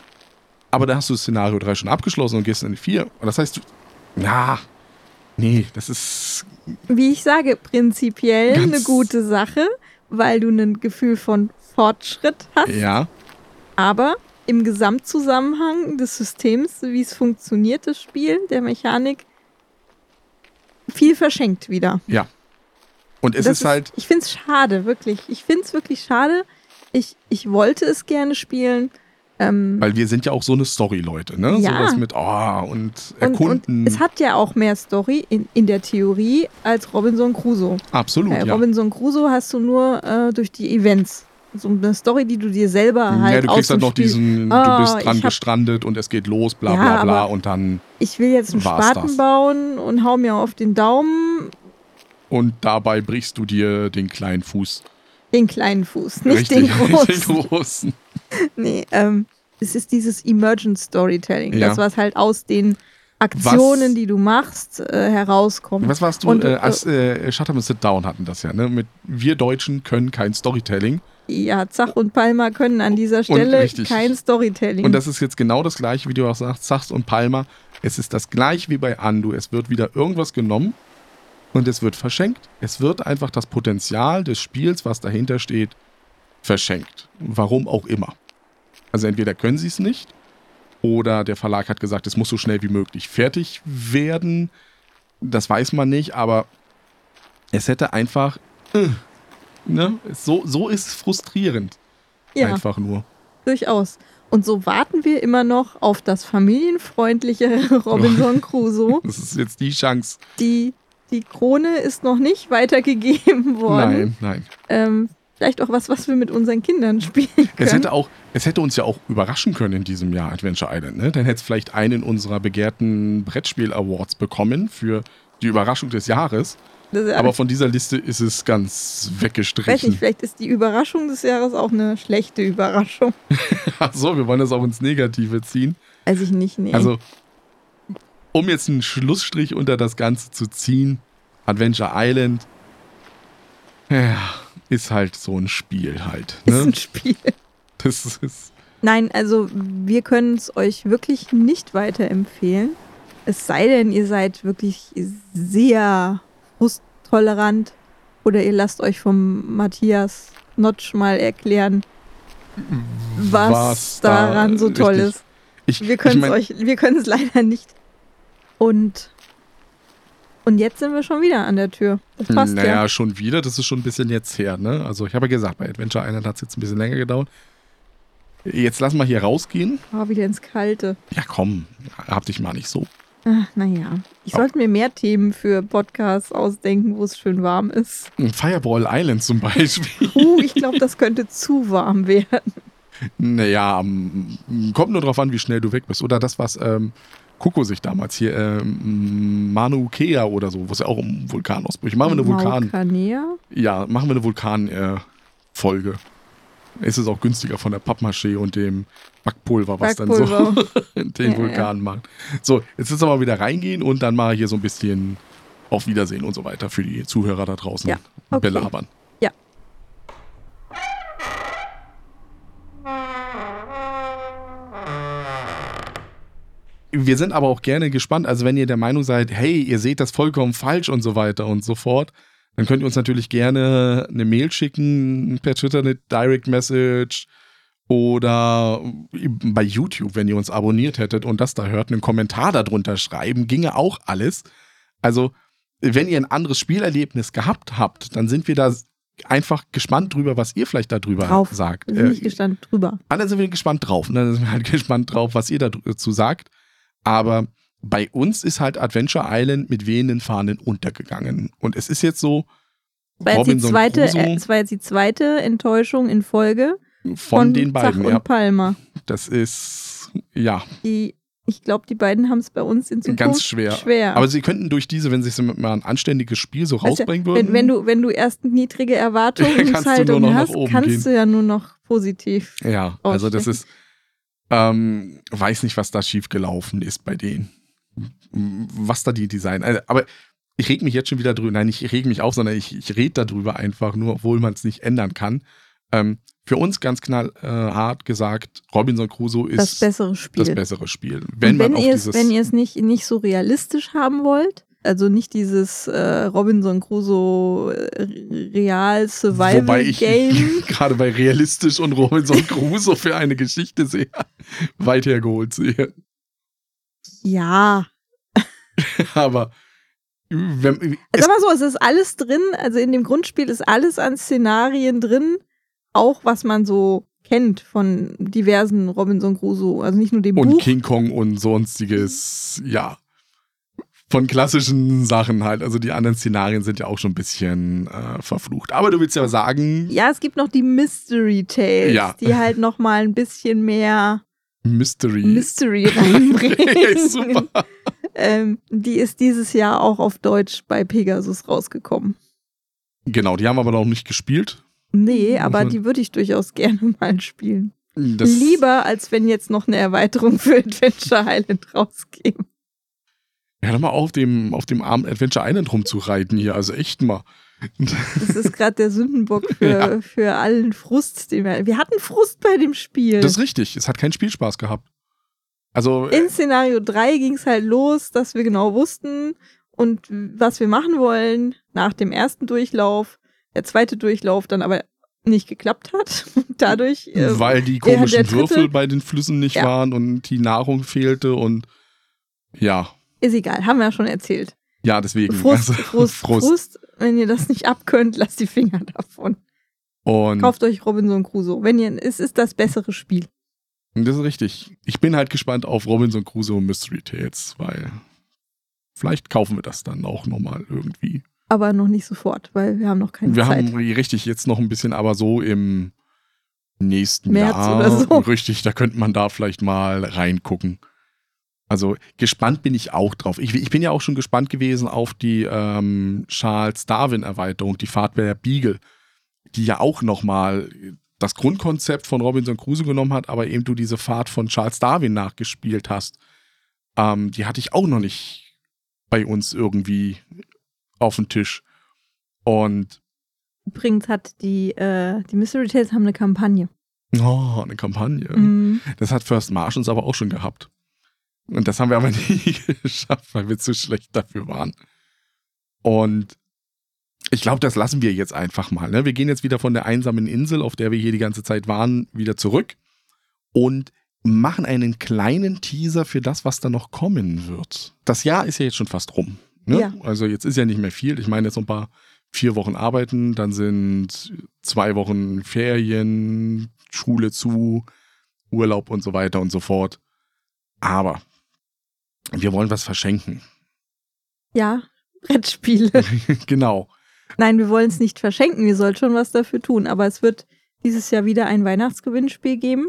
Aber da hast du das Szenario 3 schon abgeschlossen und gehst in die 4. Und das heißt, du. Ja. Nee, das ist. Wie ich sage, prinzipiell eine gute Sache, weil du ein Gefühl von Fortschritt hast. Ja. Aber im Gesamtzusammenhang des Systems, wie es funktioniert, das Spiel, der Mechanik, viel verschenkt wieder. Ja. Und es Das ist halt. Ich finde es schade, wirklich. Ich finde es wirklich schade. Ich, ich wollte es gerne spielen. Ähm, Weil wir sind ja auch so eine Story-Leute, ne? Ja. Sowas mit, oh, und und, erkunden. und es hat ja auch mehr Story in, in der Theorie als Robinson Crusoe. Absolut, Bei ja. Robinson Crusoe hast du nur äh, durch die Events. So eine Story, die du dir selber halt ja, du aus kriegst halt noch Spiel- diesen, Ah, du bist dran hab- gestrandet und es geht los, bla Ja, bla bla aber- und dann Ich will jetzt einen Spaten das. bauen und hau mir auf den Daumen und dabei brichst du dir den kleinen Fuß. den kleinen Fuß, nicht Richtig, den großen. den großen. Nee, ähm, es ist dieses Emergent Storytelling, Ja. das was halt aus den Aktionen, Was- die du machst, äh, herauskommt. Was warst du? Und, äh, äh, als äh, Shut Up and Sit Down hatten das ja, ne? Mit wir Deutschen können kein Storytelling. Ja, Zach und Palmer können an dieser Stelle kein Storytelling. Und das ist jetzt genau das gleiche, wie du auch sagst, Sachs und Palmer. Es ist das gleiche wie bei Andu. Es wird wieder irgendwas genommen und es wird verschenkt. Es wird einfach das Potenzial des Spiels, was dahinter steht, verschenkt. Warum auch immer. Also entweder können sie es nicht oder der Verlag hat gesagt, es muss so schnell wie möglich fertig werden. Das weiß man nicht, aber es hätte einfach äh, Ne? So, so ist es frustrierend. Ja, Einfach nur. durchaus. Und so warten wir immer noch auf das familienfreundliche Robinson Crusoe. Das ist jetzt die Chance. Die, die Krone ist noch nicht weitergegeben worden. Nein, nein. Ähm, vielleicht auch was, was wir mit unseren Kindern spielen können. Es hätte, auch, es hätte uns ja auch überraschen können in diesem Jahr Adventure Island. Ne? Dann hätte es vielleicht einen unserer begehrten Brettspiel-Awards bekommen für die Überraschung des Jahres. Ja- Aber von dieser Liste ist es ganz ich weiß nicht, weggestrichen. vielleicht ist die Überraschung des Jahres auch eine schlechte Überraschung. Achso, wir wollen das auch ins Negative ziehen. Weiß ich nicht, nee. Also, um jetzt einen Schlussstrich unter das Ganze zu ziehen, Adventure Island, ja, ist halt so ein Spiel halt. ist Ne? ein Spiel. Das ist, Nein, also wir können es euch wirklich nicht weiterempfehlen. Es sei denn, ihr seid wirklich sehr frusttolerant oder ihr lasst euch vom Matthias Notch mal erklären, was, Was da daran so toll richtig- ist. ich, Wir können ich es mein, können es leider nicht. Und und jetzt sind wir schon wieder an der Tür. Das passt Naja, ja. schon wieder, das ist schon ein bisschen jetzt her, ne? Also ich habe ja gesagt, bei Adventure Island hat es jetzt ein bisschen länger gedauert. Jetzt lassen wir hier rausgehen. Oh, wieder ins Kalte. Ja, komm, hab dich mal nicht so. Ach, naja. Ich Oh. sollte mir mehr Themen für Podcasts ausdenken, wo es schön warm ist. Fireball Island zum Beispiel. Uh, ich glaube, das könnte zu warm werden. naja, kommt nur drauf an, wie schnell du weg bist. Oder das, was ähm, Kuko sich damals hier, ähm, Manu Kea oder so, wo es ja auch um Vulkanausbrüche. Machen wir eine Vulkan. Vulkanea? Ja, machen wir eine Vulkan-Folge. es ist auch günstiger von der Pappmaché und dem Backpulver, was dann Backpulver. so den Ja, Vulkan macht. So, jetzt ist aber wieder reingehen und dann mal hier so ein bisschen auf Wiedersehen und so weiter für die Zuhörer da draußen Ja, okay. belabern. Wir sind aber auch gerne gespannt. Also, wenn ihr der Meinung seid, hey, ihr seht das vollkommen falsch und so weiter und so fort, dann könnt ihr uns natürlich gerne eine Mail schicken, per Twitter eine Direct Message oder bei YouTube, wenn ihr uns abonniert hättet und das da hört, einen Kommentar darunter schreiben, ginge auch alles. Also, wenn ihr ein anderes Spielerlebnis gehabt habt, dann sind wir da einfach gespannt drüber, was ihr vielleicht darüber Drauf. sagt. Wir sind Äh, nicht gestanden drüber. Da sind wir gespannt drauf. Ne? Da sind wir halt gespannt drauf, was ihr dazu sagt. Aber bei uns ist halt Adventure Island mit wehenden Fahnen untergegangen. Und es ist jetzt so, war, jetzt die zweite, äh, das war jetzt die zweite Enttäuschung in Folge von, den beiden, Zach ja. und Palmer. Das ist, ja, Die, ich glaube, die beiden haben es bei uns in Zukunft ganz schwer. schwer. Aber sie könnten durch diese, wenn sie es mal ein anständiges Spiel so rausbringen würden. wenn, wenn, du, wenn du erst niedrige Kannst Erwartungshaltung nach hast, kannst gehen. du ja nur noch positiv. ja, also das ist, ähm, weiß nicht, was da schiefgelaufen ist bei denen. Was da die Design, also, aber ich reg mich jetzt schon wieder drüber, nein, ich reg mich auf, sondern ich, ich rede darüber einfach, nur obwohl man es nicht ändern kann. Ähm, für uns ganz knallhart äh, gesagt, Robinson Crusoe ist Das bessere Spiel. das bessere Spiel. Wenn, Und wenn man auf ihr es, dieses, wenn ihr es nicht, nicht so realistisch haben wollt, also nicht dieses äh, Robinson Crusoe äh, Real Survival Wobei ich Game. gerade bei realistisch und Robinson Crusoe für eine Geschichte sehr weit hergeholt sehe. ja. Aber wenn, es, Sag mal so, es ist alles drin, also in dem Grundspiel ist alles an Szenarien drin, auch was man so kennt von diversen Robinson Crusoe, also nicht nur dem und Buch. King Kong und sonstiges, ja. Von klassischen Sachen halt. Also die anderen Szenarien sind ja auch schon ein bisschen äh, verflucht. Aber du willst ja sagen, Ja, es gibt noch die Mystery Tales, Ja. die halt noch mal ein bisschen mehr Mystery. Mystery reinbringen. Super. Ähm, die ist dieses Jahr auch auf Deutsch bei Pegasus rausgekommen. Genau, die haben aber noch nicht gespielt. Nee, aber die würde ich durchaus gerne mal spielen. Das, Lieber, als wenn jetzt noch eine Erweiterung für Adventure Island rauskäme. Hör doch mal auf, dem, auf dem armen Adventure Island rumzureiten hier. Also echt mal. Das ist gerade der Sündenbock für, Ja. für allen Frust, den wir. Wir hatten Frust bei dem Spiel. Das ist richtig. Es hat keinen Spielspaß gehabt. Also, äh, In Szenario 3 ging es halt los, dass wir genau wussten und was wir machen wollen nach dem ersten Durchlauf. Der zweite Durchlauf dann aber nicht geklappt hat. Dadurch. äh, weil die komischen Würfel bei den Flüssen nicht Ja. waren und die Nahrung fehlte und ja, Ist egal, haben wir ja schon erzählt. ja, deswegen. Frust, Also, Frust, Frust, Wenn ihr das nicht abkönnt, lasst die Finger davon. Und Kauft euch Robinson Crusoe. Wenn ihr, es ist das bessere Spiel. das ist richtig. Ich bin halt gespannt auf Robinson Crusoe und Mystery Tales, weil vielleicht kaufen wir das dann auch nochmal irgendwie. Aber noch nicht sofort, weil wir haben noch keine wir Zeit. haben richtig jetzt noch ein bisschen, aber so im nächsten März Jahr. oder so. Richtig, da könnte man da vielleicht mal reingucken. Also gespannt bin ich auch drauf. Ich, ich bin ja auch schon gespannt gewesen auf die ähm, Charles Darwin-Erweiterung, die Fahrt der Beagle, die ja auch nochmal das Grundkonzept von Robinson Crusoe genommen hat, aber eben du diese Fahrt von Charles Darwin nachgespielt hast. Ähm, die hatte ich auch noch nicht bei uns irgendwie auf dem Tisch. Und Übrigens hat die, äh, die Mystery Tales haben eine Kampagne. oh, eine Kampagne. Mhm. Das hat First Martians aber auch schon gehabt. Und das haben wir aber nie geschafft, weil wir zu schlecht dafür waren. Und ich glaube, das lassen wir jetzt einfach mal. Ne? Wir gehen jetzt wieder von der einsamen Insel, auf der wir hier die ganze Zeit waren, wieder zurück und machen einen kleinen Teaser für das, was da noch kommen wird. Das Jahr ist ja jetzt schon fast rum. Ne? Ja. Also jetzt ist ja nicht mehr viel. Ich meine jetzt noch ein paar vier Wochen arbeiten, dann sind zwei Wochen Ferien, Schule zu, Urlaub und so weiter und so fort. Aber wir wollen was verschenken. Ja, Brettspiele. genau. Nein, wir wollen es nicht verschenken, wir sollen schon was dafür tun. Aber es wird dieses Jahr wieder ein Weihnachtsgewinnspiel geben.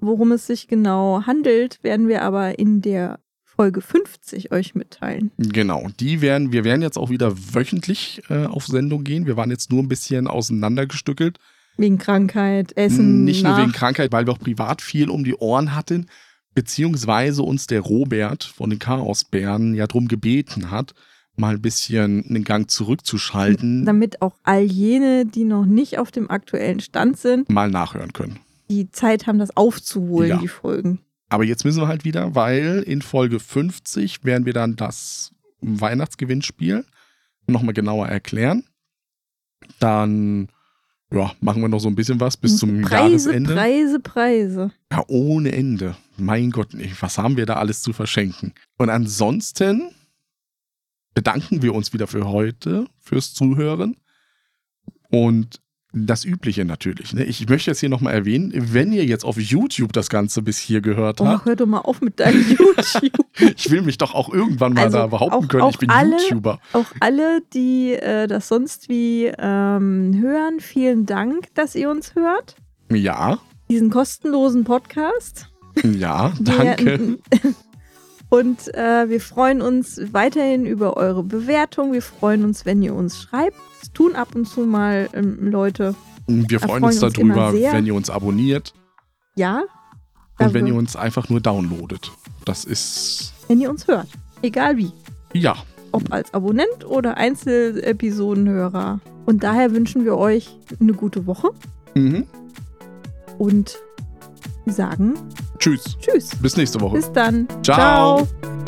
Worum es sich genau handelt, werden wir aber in der Folge 50 euch mitteilen. Genau. Die werden, wir werden jetzt auch wieder wöchentlich äh, auf Sendung gehen. Wir waren jetzt nur ein bisschen auseinandergestückelt. Wegen Krankheit, Essen. Nicht nur nach- wegen Krankheit, weil wir auch privat viel um die Ohren hatten, beziehungsweise uns der Robert von den Chaosbären ja drum gebeten hat, mal ein bisschen einen Gang zurückzuschalten, Damit auch all jene, die noch nicht auf dem aktuellen Stand sind, mal nachhören können. die Zeit haben, das aufzuholen, Ja. die Folgen. Aber jetzt müssen wir halt wieder, weil in Folge 50 werden wir dann das Weihnachtsgewinnspiel nochmal genauer erklären. Dann ja, machen wir noch so ein bisschen was bis zum Preise, Jahresende. Preise, Preise. Ja, ohne Ende. Mein Gott, was haben wir da alles zu verschenken? Und ansonsten bedanken wir uns wieder für heute, fürs Zuhören. Und das Übliche natürlich. Ne? Ich möchte jetzt hier nochmal erwähnen, wenn ihr jetzt auf YouTube das Ganze bis hier gehört Oh, habt, hör doch mal auf mit deinem YouTube. ich will mich doch auch irgendwann mal Also da behaupten auch- können, auch ich bin alle- YouTuber. Auch alle, die äh, das sonst wie ähm, hören, vielen Dank, dass ihr uns hört. Ja, Diesen kostenlosen Podcast. Ja, Wir- danke. Und äh, wir freuen uns weiterhin über eure Bewertung. Wir freuen uns, wenn ihr uns schreibt. Das tun ab und zu mal ähm, Leute. Wir freuen freuen uns uns darüber, wenn ihr uns abonniert Ja, und wenn wir- ihr uns einfach nur downloadet. Das ist, wenn ihr uns hört. Egal wie. ja, Ob als Abonnent oder Einzelepisodenhörer. Und daher wünschen wir euch eine gute Woche mhm. und sagen tschüss. Tschüss. Bis nächste Woche. Bis dann. Ciao. Ciao.